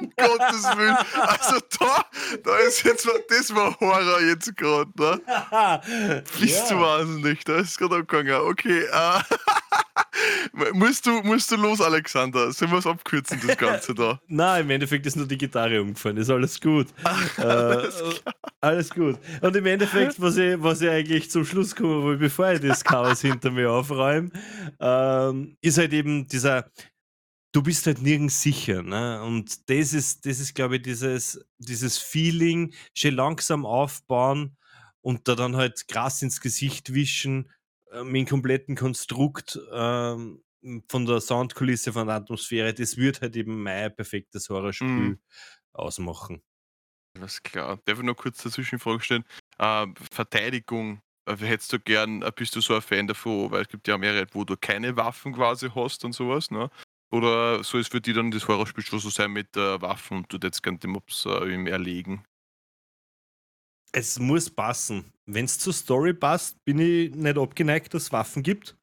Um Gottes Willen. Also da da ist jetzt mal das war Horror jetzt grad, ne? Bist du Ja. wahnsinnig, da ist grad abgegangen. Okay, mu musst du musst du los, Alexander? Sollen wir's abkürzen, das Ganze da? Nein, im Endeffekt ist nur die Gitarre umgefallen, ist alles gut. Äh, alles gut. Und im Endeffekt, was ich was ich eigentlich zum Schluss kommen will, bevor ich das Chaos hinter mir aufräume, ähm, ist halt eben dieser du bist halt nirgends sicher, ne? Und das ist das ist, glaube ich, dieses dieses Feeling, schön langsam aufbauen und da dann halt Gras ins Gesicht wischen, äh, mit 'm kompletten Konstrukt, ähm, von der Soundkulisse, von der Atmosphäre. Das würde halt eben mein perfektes Mhm. Horrorspiel ausmachen. Alles klar. Darf ich noch kurz eine Zwischenfrage stellen? Ähm, Verteidigung, äh, hättest du gern äh, bist du so ein Fan davon? Weil es gibt ja mehrere, wo du keine Waffen quasi hast und so was, ne? Oder soll es für dich dann das Horrorspiel schon so sein mit, äh, Waffen und du hättest gern die Mobs, äh, erlegen? Es muss passen. Wenn's zur Story passt, bin ich nicht abgeneigt, dass Waffen gibt.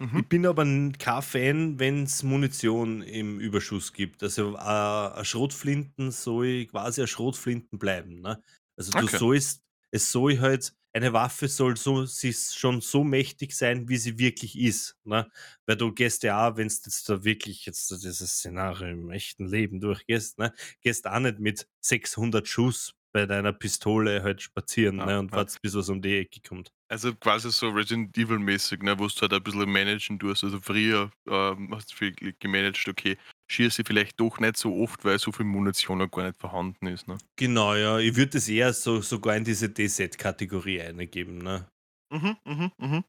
Mhm. Ich bin aber kein Fan, wenn's Munition im Überschuss gibt. Also, äh, Schrotflinten soll quasi a Schrotflinten bleiben, ne? Also, du Okay. sollst es soll halt eine Waffe soll so sie schon so mächtig sein, wie sie wirklich ist, ne? Weil du gehst ja auch, wenn's jetzt da wirklich jetzt dieses Szenario im echten Leben durchgehst, ne, gehst auch nicht mit 600 Schuss bei deiner Pistole halt spazieren, Ja, ne, und ja. wartest, bis was um die Ecke kommt. Also, quasi so Resident Evil mäßig, ne, wo's du halt ein bisschen managen tust. Also, früher, ähm, hast du viel ge gemanagt, okay, schieße ich vielleicht doch nicht so oft, weil so viel Munition auch gar nicht vorhanden ist, ne? Genau, ja. Ich würde das eher so sogar in diese DZ-Kategorie eingeben, ne? Mhm, mhm, mhm.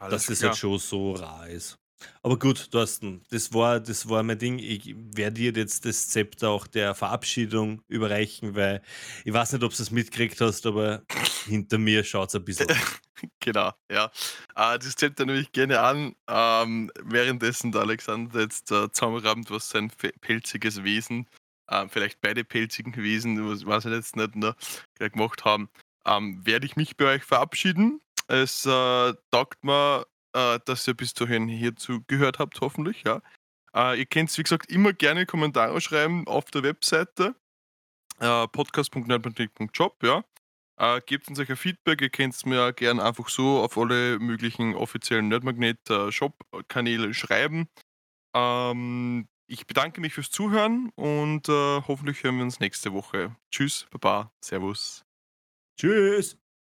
Dass das halt schon so rar ist. Aber gut, Thorsten, das war, das war mein Ding. Ich werde dir jetzt das Zepter auch der Verabschiedung überreichen, weil ich weiß nicht, ob du es mitgekriegt hast, aber hinter mir schaut es ein bisschen. Genau, ja. Äh, das Zepter nehme ich gerne an. Ähm, währenddessen der Alexander jetzt äh, zusammenrammt, was sein pelziges Wesen, äh, vielleicht beide pelzigen Wesen, was, was wir jetzt nicht gleich gemacht haben, ähm, werde ich mich bei euch verabschieden. Es äh, taugt mir, äh, dass ihr bis dahin hierzu gehört habt, hoffentlich, ja. Äh, ihr könnt, wie gesagt, immer gerne Kommentare schreiben auf der Webseite äh, podcast.nerdmatik.job, ja. Äh, gebt uns ein Feedback, ihr könnt es mir gerne einfach so auf alle möglichen offiziellen Nerdmagnet-Shop-Kanäle schreiben. Ähm, ich bedanke mich fürs Zuhören und äh, hoffentlich hören wir uns nächste Woche. Tschüss, Baba, Servus. Tschüss!